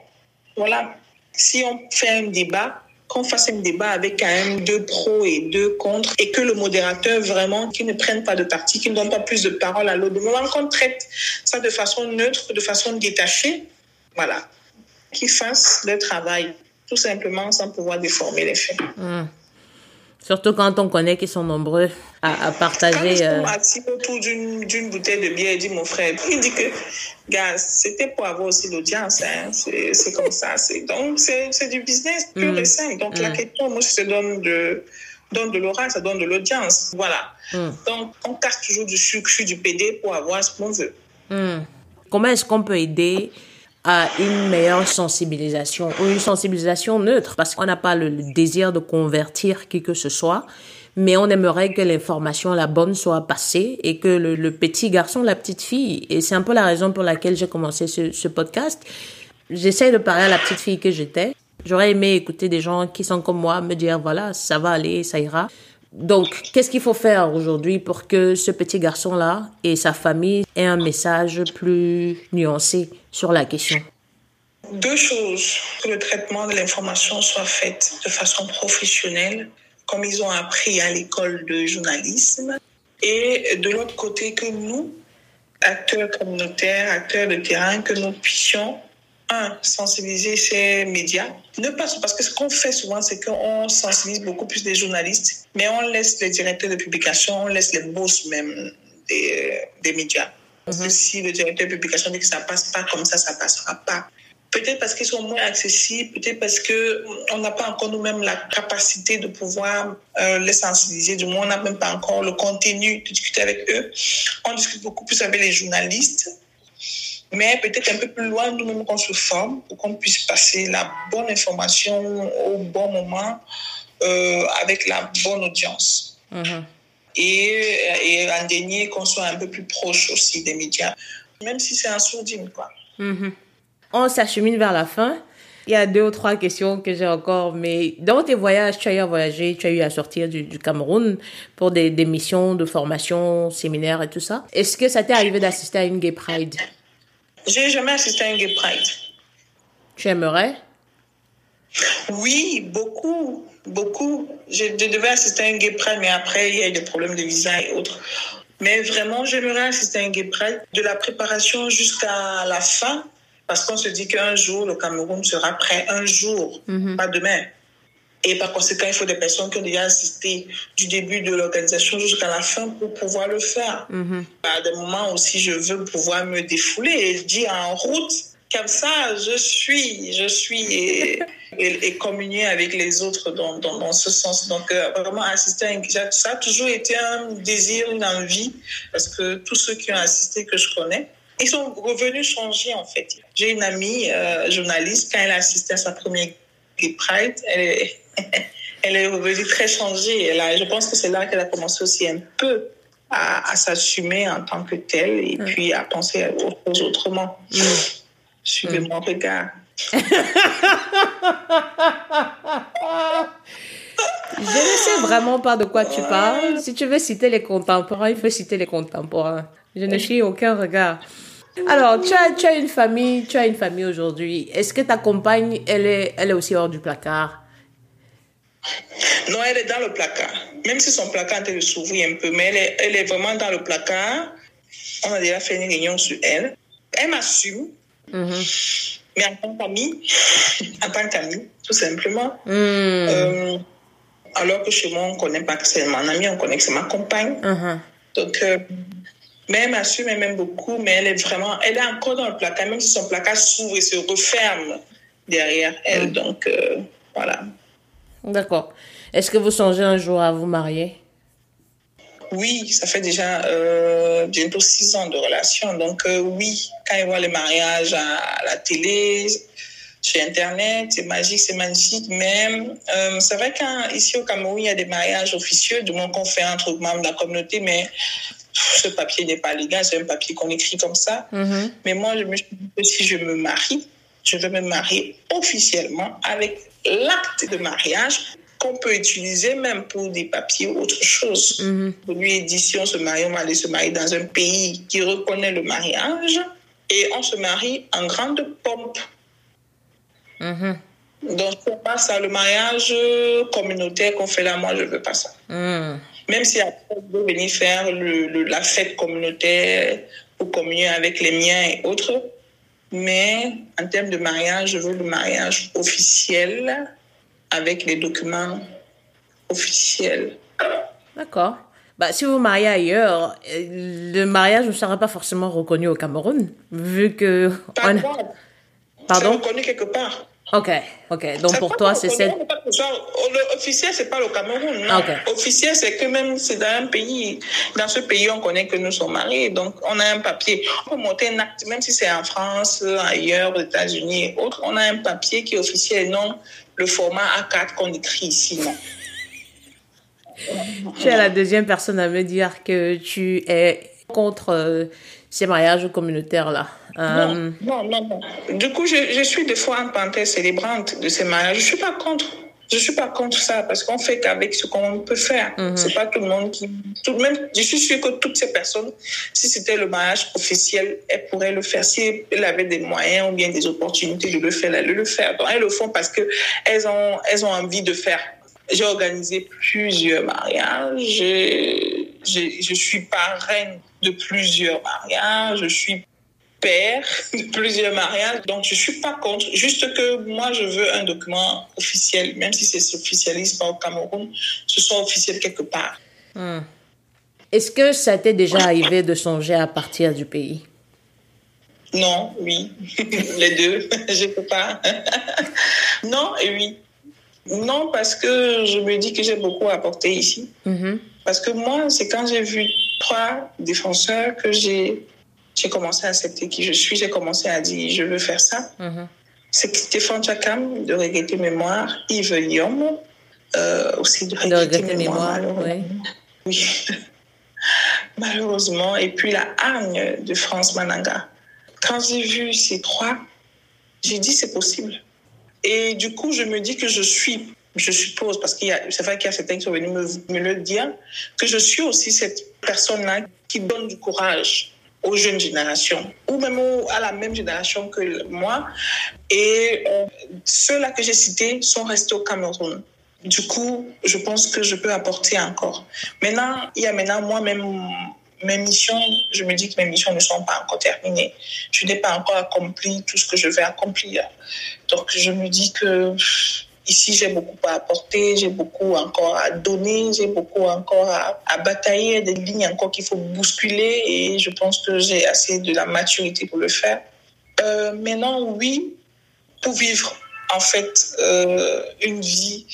Voilà. Si on fait un débat, qu'on fasse un débat avec quand même deux pros et deux contre, et que le modérateur vraiment, qui ne prenne pas de parti, qui ne donne pas plus de parole à l'autre, du moment qu'on traite ça de façon neutre, de façon détachée, voilà, qu'il fasse le travail, tout simplement sans pouvoir déformer les faits. Mmh. Surtout quand on connaît qu'ils sont nombreux à, à partager. Quand assis autour d'une bouteille de bière, il dit mon frère, il dit que, gars, c'était pour avoir aussi l'audience, hein. c'est comme ça. Donc, c'est du business pur mm. et simple. Donc, la mm. question, moi, je te donne de, donne de l'oral, ça donne de l'audience. Voilà. Mm. Donc, on casse toujours du sucre, du PD pour avoir ce qu'on veut. Comment est-ce qu'on peut aider à une meilleure sensibilisation ou une sensibilisation neutre parce qu'on n'a pas le, désir de convertir qui que ce soit, mais on aimerait que l'information, la bonne, soit passée et que le, petit garçon, la petite fille, et c'est un peu la raison pour laquelle j'ai commencé ce, ce podcast, j'essaie de parler à la petite fille que j'étais. J'aurais aimé écouter des gens qui sont comme moi me dire voilà, ça va aller, ça ira. Donc, qu'est-ce qu'il faut faire aujourd'hui pour que ce petit garçon-là et sa famille aient un message plus nuancé sur la question? Deux choses. Que le traitement de l'information soit fait de façon professionnelle, comme ils ont appris à l'école de journalisme. Et de l'autre côté, que nous, acteurs communautaires, acteurs de terrain, que nous puissions un, sensibiliser ces médias. Ne pas, parce que ce qu'on fait souvent, c'est qu'on sensibilise beaucoup plus les journalistes, mais on laisse les directeurs de publication, on laisse les boss même des, des médias. Parce que mhm. si le directeur de publication dit que ça passe pas comme ça, ça passera pas. Peut-être parce qu'ils sont moins accessibles, peut-être parce qu'on n'a pas encore nous-mêmes la capacité de pouvoir euh, les sensibiliser. Du moins, on n'a même pas encore le contenu de discuter avec eux. On discute beaucoup plus avec les journalistes mais peut-être un peu plus loin, nous-mêmes qu'on se forme pour qu'on puisse passer la bonne information au bon moment euh, avec la bonne audience. Mm-hmm. Et, et en dernier, qu'on soit un peu plus proche aussi des médias, même si c'est un sourdine. Quoi. Mm-hmm. On s'achemine vers la fin. Il y a deux ou trois questions que j'ai encore, mais dans tes voyages, tu as eu à voyager, tu as eu à sortir du, du Cameroun pour des, des missions de formation, séminaires et tout ça. Est-ce que ça t'est arrivé d'assister à une Gay Pride? J'ai jamais assisté à un gay pride. Tu aimerais Oui, beaucoup, beaucoup. Je, devais assister à un gay pride, mais après, il y a eu des problèmes de visa et autres. Mais vraiment, j'aimerais assister à un gay pride de la préparation jusqu'à la fin, parce qu'on se dit qu'un jour, le Cameroun sera prêt, un jour, Mhm. pas demain. Et par conséquent, il faut des personnes qui ont déjà assisté du début de l'organisation jusqu'à la fin pour pouvoir le faire. Mhm. À des moments aussi, je veux pouvoir me défouler et dire en route, comme ça, je suis, je suis et, <laughs> et, et communier avec les autres dans, dans, dans ce sens. Donc, euh, vraiment assister à une ça a toujours été un désir, une envie, parce que tous ceux qui ont assisté que je connais, ils sont revenus changer en fait. J'ai une amie euh, journaliste, quand elle a assisté à sa première Pride, elle est, <laughs> elle est revenue très changée. Elle a, je pense que c'est là qu'elle a commencé aussi un peu à, à s'assumer en tant que telle et puis à penser aux choses autrement. Suivez mon regard. <laughs> Je ne sais vraiment pas de quoi tu parles. Si tu veux citer les contemporains, il faut citer les contemporains. Je ne suis aucun regard. Alors, tu as, tu as une famille, tu as une famille aujourd'hui. Est-ce que ta compagne, elle est, elle est aussi hors du placard? Non, elle est dans le placard. Même si son placard s'ouvrir un peu, mais elle est, elle est vraiment dans le placard. On a déjà fait une réunion sur elle. Elle m'assume, mais en tant qu'amie, <laughs> en tant qu'amie, tout simplement. Hmm. Euh, alors que chez moi, on ne connaît pas que c'est mon amie, on connaît que c'est ma compagne. Mhm. Donc, euh, mais elle m'assume, elle m'aime beaucoup, mais elle est vraiment, elle est encore dans le placard, même si son placard s'ouvre et se referme derrière elle. Donc, euh, voilà. D'accord. Est-ce que vous songez un jour à vous marier? Oui, ça fait déjà euh, bientôt six ans de relation. Donc, euh, oui, quand ils voient les mariages à la télé, sur Internet, c'est magique, c'est magnifique. Mais euh, c'est vrai qu'ici au Cameroun, il y a des mariages officieux, du moins qu'on fait entre membres de la communauté, mais ce papier n'est pas légal, c'est un papier qu'on écrit comme ça. Mhm. Mais moi, je me suis dit que si je me marie, je veux me marier officiellement avec l'acte de mariage qu'on peut utiliser même pour des papiers ou autre chose. Pour lui, dit si on se marie, on va aller se marier dans un pays qui reconnaît le mariage et on se marie en grande pompe. Mhm. Donc, c'est pas ça, le mariage communautaire qu'on fait là, moi, je veux pas ça. Hmm. Même si après, je veux venir faire le, le- la fête communautaire pour communier avec les miens et autres. Mais en termes de mariage, je veux le mariage officiel avec les documents officiels. D'accord. Bah, si vous vous mariez ailleurs, euh, le mariage ne sera pas forcément reconnu au Cameroun, vu que... Pas on-. Pardon? C'est reconnu quelque part. Ok, ok. Donc pour toi, c'est reconnu, cette... on n'est pas que ça- Le officiel, c'est pas le Cameroun. Non. Ok. Officiel, c'est que même c'est dans un pays. Dans ce pays, on connaît que nous sommes mariés. Donc, on a un papier. On peut monter un acte, même si c'est en France, ailleurs, aux États-Unis et autres. On a un papier qui est officiel non le format A4 qu'on écrit ici. Non. Tu es la deuxième personne à me dire que tu es contre euh, ces mariages communautaires-là. Euh, Non, non, non, non. Du coup, je, je suis des fois en panthère célébrante de ces mariages. Je suis pas contre. Je suis pas contre ça parce qu'on fait qu'avec ce qu'on peut faire. C'est pas tout le monde qui. Tout, même, je suis sûre que toutes ces personnes, si c'était le mariage officiel, elles pourraient le faire. Si elles avaient des moyens ou bien des opportunités de le faire, elles le faire. Donc, elles le font parce que elles ont, elles ont envie de faire. J'ai organisé plusieurs mariages. Je, suis parraine de plusieurs mariages. Je suis père de plusieurs mariages. Donc, je suis pas contre. Juste que moi, je veux un document officiel, même si c'est officialiste pas au Cameroun, ce soit officiel quelque part. Est-ce que ça t'est déjà arrivé de songer à partir du pays? Non, oui. <laughs> Les deux. <laughs> je peux pas. <laughs> non et oui. Non, parce que je me dis que j'ai beaucoup apporté ici. Mhm. Parce que moi, c'est quand j'ai vu trois défenseurs que j'ai j'ai commencé à accepter qui je suis. J'ai commencé à dire, je veux faire ça. Mhm. C'est Stéphane Chakam de Regretter Mémoire, Yves Lyon, euh, aussi de Regretter, regretter Mémoire. mémoire, oui. Oui. <laughs> Malheureusement. Et puis la hargne de France Mananga. Quand j'ai vu ces trois, j'ai dit c'est possible. Et du coup, je me dis que je suis, je suppose, parce qu'il y a, c'est vrai qu'il y a certains qui sont venus me, me le dire, que je suis aussi cette personne-là qui donne du courage aux jeunes générations, ou même à la même génération que moi. Et euh, ceux-là que j'ai cités sont restés au Cameroun. Du coup, je pense que je peux apporter encore. Maintenant, il y a maintenant moi-même mes missions, je me dis que mes missions ne sont pas encore terminées. Je n'ai pas encore accompli tout ce que je vais accomplir. Donc, je me dis que ici, j'ai beaucoup à apporter, j'ai beaucoup encore à donner, j'ai beaucoup encore à, batailler, des lignes encore qu'il faut bousculer et je pense que j'ai assez de la maturité pour le faire. Euh, maintenant, oui, pour vivre en fait euh, une vie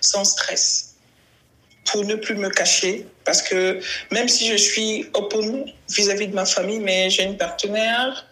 sans stress pour ne plus me cacher. Parce que même si je suis open vis-à-vis de ma famille, mais j'ai une partenaire,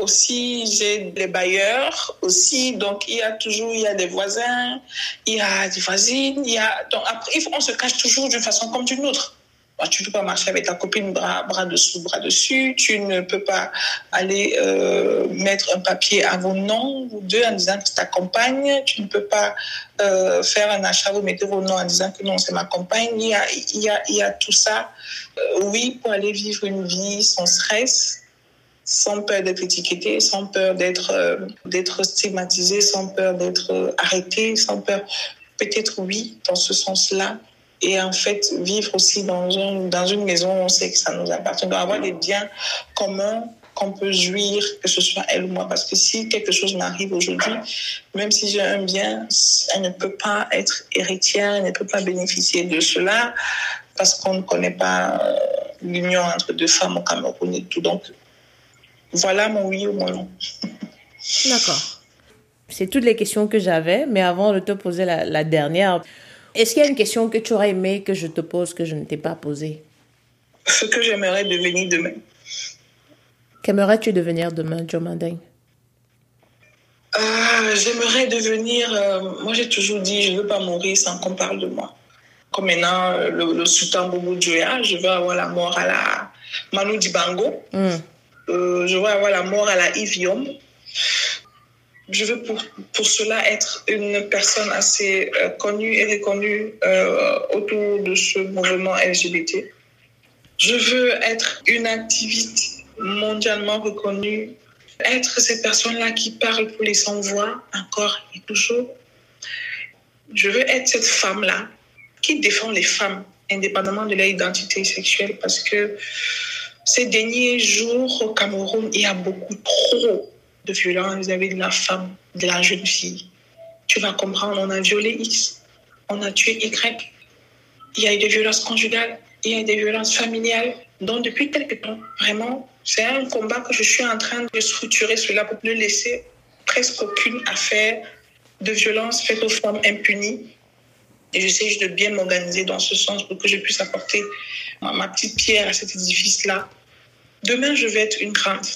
aussi j'ai des bailleurs, aussi, donc il y a toujours, il y a des voisins, il y a des voisines, il y a, donc après, on se cache toujours d'une façon comme d'une autre. Bah, tu ne peux pas marcher avec ta copine bras, bras dessous, bras dessus. Tu ne peux pas aller euh, mettre un papier à vos noms ou deux en disant que c'est ta compagne. Tu ne peux pas euh, faire un achat, vous mettez vos noms en disant que non, c'est ma compagne. Il y a, tout ça. Euh, oui, pour aller vivre une vie sans stress, sans peur d'être étiqueté, sans peur d'être euh, stigmatisé, sans peur d'être euh, arrêté, sans peur. Peut-être oui, dans ce sens-là, et en fait vivre aussi dans une, dans une maison on sait que ça nous appartient, doit avoir des biens communs qu'on peut jouir, que ce soit elle ou moi. Parce que si quelque chose m'arrive aujourd'hui, même si j'ai un bien, elle ne peut pas être héritière, elle ne peut pas bénéficier de cela parce qu'on ne connaît pas euh, l'union entre deux femmes au Cameroun et tout. Donc, voilà mon oui ou mon non. D'accord. C'est toutes les questions que j'avais, mais avant de te poser la dernière, est-ce qu'il y a une question que tu aurais aimé que je te pose que je ne t'ai pas posée? Ce que j'aimerais devenir demain. Qu'aimerais-tu devenir demain, Joe Manding ah, J'aimerais devenir. Euh, moi, j'ai toujours dit, je ne veux pas mourir sans qu'on parle de moi. Comme maintenant, euh, le, le sultan Boubou Djoya, je veux avoir la mort à la Manu Dibango. Mm. Euh, je veux avoir la mort à la Yvium je veux pour, pour cela être une personne assez euh, connue et reconnue euh, autour de ce mouvement LGBT. Je veux être une activiste mondialement reconnue, être cette personne-là qui parle pour les sans-voix encore et toujours. Je veux être cette femme-là qui défend les femmes indépendamment de leur identité sexuelle parce que ces derniers jours au Cameroun, il y a beaucoup trop de violence vis-à-vis de la femme, de la jeune fille. Tu vas comprendre, on a violé X, on a tué Y. Il y a eu des violences conjugales, il y a eu des violences familiales. Donc, depuis quelques temps, vraiment, c'est un combat que je suis en train de structurer cela pour ne laisser presque aucune affaire de violence faite aux femmes impunies. Et j'essaie de bien m'organiser dans ce sens pour que je puisse apporter ma petite pierre à cet édifice-là. Demain, je vais être une grande,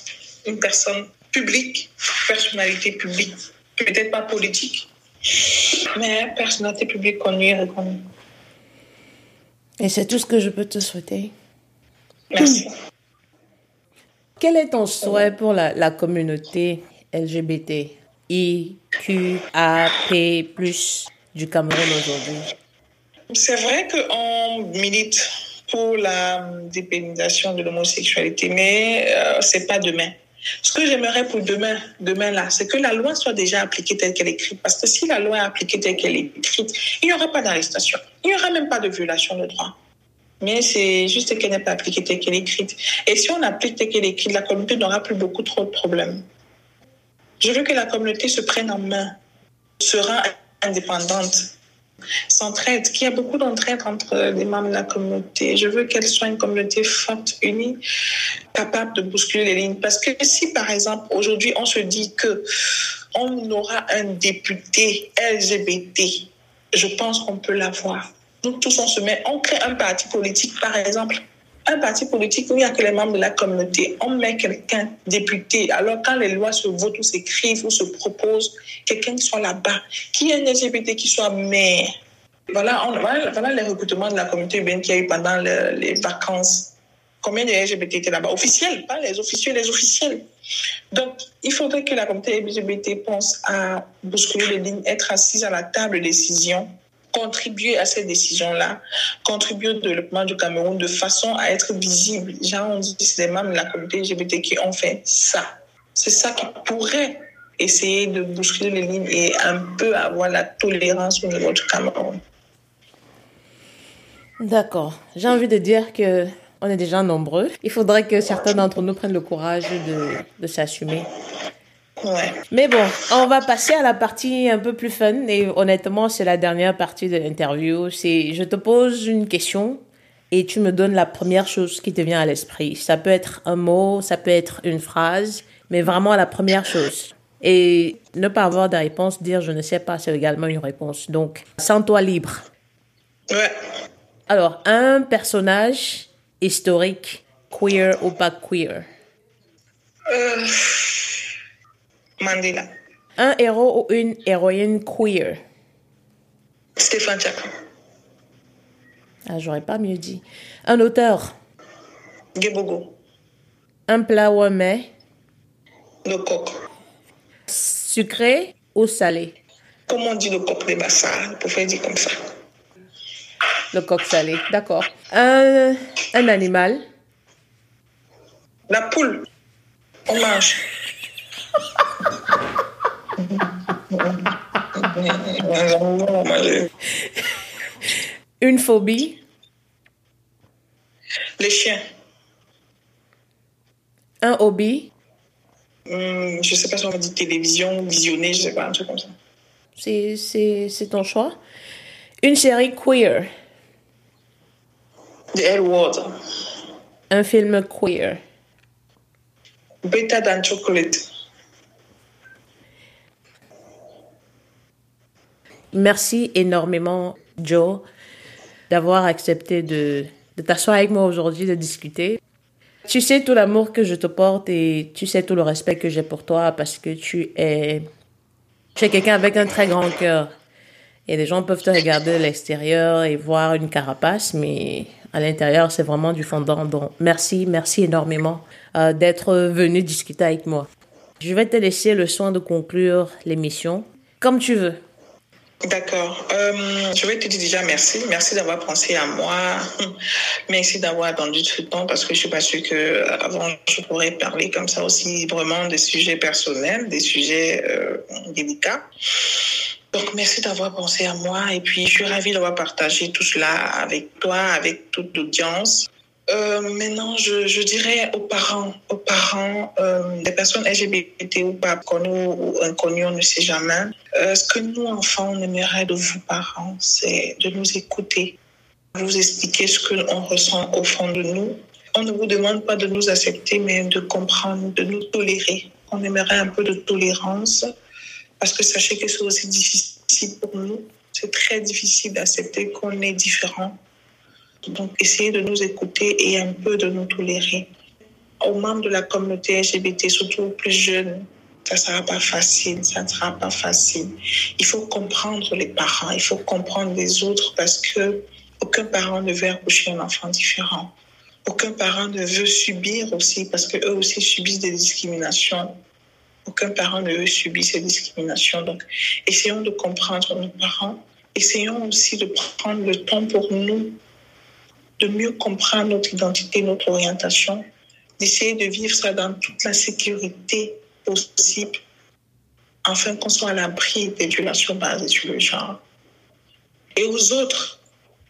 une personne public, personnalité publique, peut-être pas politique, mais personnalité publique connue et reconnue. Et c'est tout ce que je peux te souhaiter. Merci. <clears throat> Quel est ton souhait pour la, la communauté LGBT, IQAP+, du Cameroun aujourd'hui? C'est vrai qu'on milite pour la dépénalisation de l'homosexualité, mais euh, c'est pas demain. Ce que j'aimerais pour demain, demain là, c'est que la loi soit déjà appliquée telle qu'elle est écrite. Parce que si la loi est appliquée telle qu'elle est écrite, il n'y aura pas d'arrestation. Il n'y aura même pas de violation de droit. Mais c'est juste qu'elle n'est pas appliquée telle qu'elle est écrite. Et si on applique telle qu'elle est écrite, la communauté n'aura plus beaucoup trop de problèmes. Je veux que la communauté se prenne en main, sera indépendante, s'entraide, qu'il y a beaucoup d'entraide entre les membres de la communauté. Je veux qu'elle soit une communauté forte, unie, capable de bousculer les lignes. Parce que si, par exemple, aujourd'hui, on se dit que on aura un député LGBT, je pense qu'on peut l'avoir. Nous tous, on se met, on crée un parti politique, par exemple, un parti politique où il n'y a que les membres de la communauté. On met quelqu'un député. Alors, quand les lois se votent ou s'écrivent ou se proposent, quelqu'un qui soit là-bas, qui est un LGBT, qui soit maire. Voilà, voilà, les recrutements de la communauté urbaine qu'il y a eu pendant le, les vacances. Combien de LGBT étaient là-bas? Officiels, pas les officiels, les officiels. Donc, il faudrait que la communauté LGBT pense à bousculer les lignes, être assise à la table de décision contribuer à ces décisions-là, contribuer au développement du Cameroun de façon à être visible. Genre, on dit c'est des membres de la communauté LGBT qui ont fait ça. C'est ça qui pourrait essayer de bousculer les lignes et un peu avoir la tolérance au niveau du Cameroun. D'accord. J'ai envie de dire que on est déjà nombreux. Il faudrait que certains d'entre nous prennent le courage de, de s'assumer. Ouais. Mais bon, on va passer à la partie un peu plus fun. Et honnêtement, c'est la dernière partie de l'interview. C'est, je te pose une question et tu me donnes la première chose qui te vient à l'esprit. Ça peut être un mot, ça peut être une phrase, mais vraiment la première chose. Et ne pas avoir de réponse, dire je ne sais pas, c'est également une réponse. Donc, sens-toi libre. Ouais. Alors, un personnage historique, queer ou pas queer? Euh, Mandela. Un héros ou une héroïne queer? Stéphane Chaka. Ah, j'aurais pas mieux dit. Un auteur? Gebogo. Un plat ou un mets? Le coq. Sucré ou salé? Comment on dit le coq? Des bassins Pour faire dire comme ça. Le coq salé, d'accord. Un, un animal? La poule. On mange. Une phobie? Les chiens. Un hobby? Hum, je sais pas si on dit télévision, visionner, je sais pas, un truc comme ça. C'est, c'est, c'est ton choix? Une série queer? The L Word. Un film queer? Better than chocolate. Merci énormément, Joe, d'avoir accepté de, de t'asseoir avec moi aujourd'hui, de discuter. Tu sais tout l'amour que je te porte et tu sais tout le respect que j'ai pour toi parce que tu es, tu es quelqu'un avec un très grand cœur. Et les gens peuvent te regarder de l'extérieur et voir une carapace, mais à l'intérieur, c'est vraiment du fondant. Donc, merci, merci énormément euh, d'être venu discuter avec moi. Je vais te laisser le soin de conclure l'émission comme tu veux. D'accord. Euh, je vais te dire déjà merci. Merci d'avoir pensé à moi. <laughs> Merci d'avoir attendu tout le temps parce que je suis pas sûre que avant je pourrais parler comme ça aussi librement des sujets personnels, des sujets euh, délicats. Donc merci d'avoir pensé à moi et puis je suis ravie d'avoir partagé tout cela avec toi, avec toute l'audience. Euh, maintenant, je, dirais aux parents, aux parents, euh, des personnes LGBT ou pas connues ou inconnues, on ne sait jamais. Euh, ce que nous, enfants, on aimerait de vous, parents, c'est de nous écouter, vous expliquer ce que l'on ressent au fond de nous. On ne vous demande pas de nous accepter, mais de comprendre, de nous tolérer. On aimerait un peu de tolérance, parce que sachez que c'est aussi difficile pour nous. C'est très difficile d'accepter qu'on est différent donc, essayez de nous écouter et un peu de nous tolérer. Aux membres de la communauté LGBT, surtout aux plus jeunes, ça ne sera pas facile, ça ne sera pas facile. Il faut comprendre les parents, il faut comprendre les autres parce que aucun parent ne veut accoucher un enfant différent. Aucun parent ne veut subir aussi parce qu'eux aussi subissent des discriminations. Aucun parent ne veut subir ces discriminations. Donc, essayons de comprendre nos parents. Essayons aussi de prendre le temps pour nous de mieux comprendre notre identité, notre orientation, d'essayer de vivre ça dans toute la sécurité possible, afin qu'on soit à l'abri des violations basées sur le genre. Et aux autres,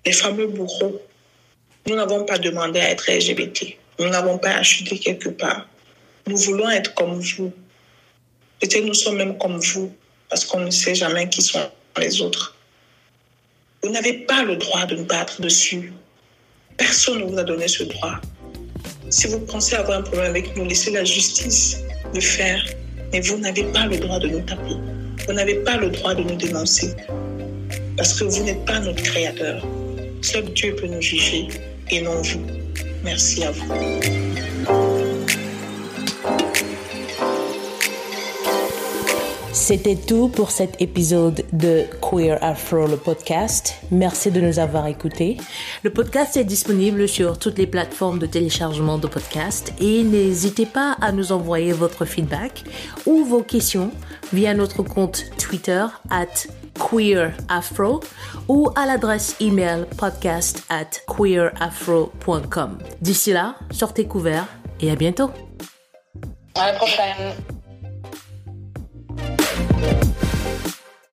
les fameux bourreaux, nous n'avons pas demandé à être LGBT. Nous n'avons pas acheté quelque part. Nous voulons être comme vous. Peut-être nous sommes même comme vous, parce qu'on ne sait jamais qui sont les autres. Vous n'avez pas le droit de nous battre dessus. Personne ne vous a donné ce droit. Si vous pensez avoir un problème avec nous, laissez la justice le faire. Mais vous n'avez pas le droit de nous taper. Vous n'avez pas le droit de nous dénoncer. Parce que vous n'êtes pas notre créateur. Seul Dieu peut nous juger et non vous. Merci à vous. C'était tout pour cet épisode de Queer Afro, le podcast. Merci de nous avoir écoutés. Le podcast est disponible sur toutes les plateformes de téléchargement de podcasts et n'hésitez pas à nous envoyer votre feedback ou vos questions via notre compte Twitter at queerafro ou à l'adresse email podcast at queerafro.com. D'ici là, sortez couverts et à bientôt. À la prochaine. Bye.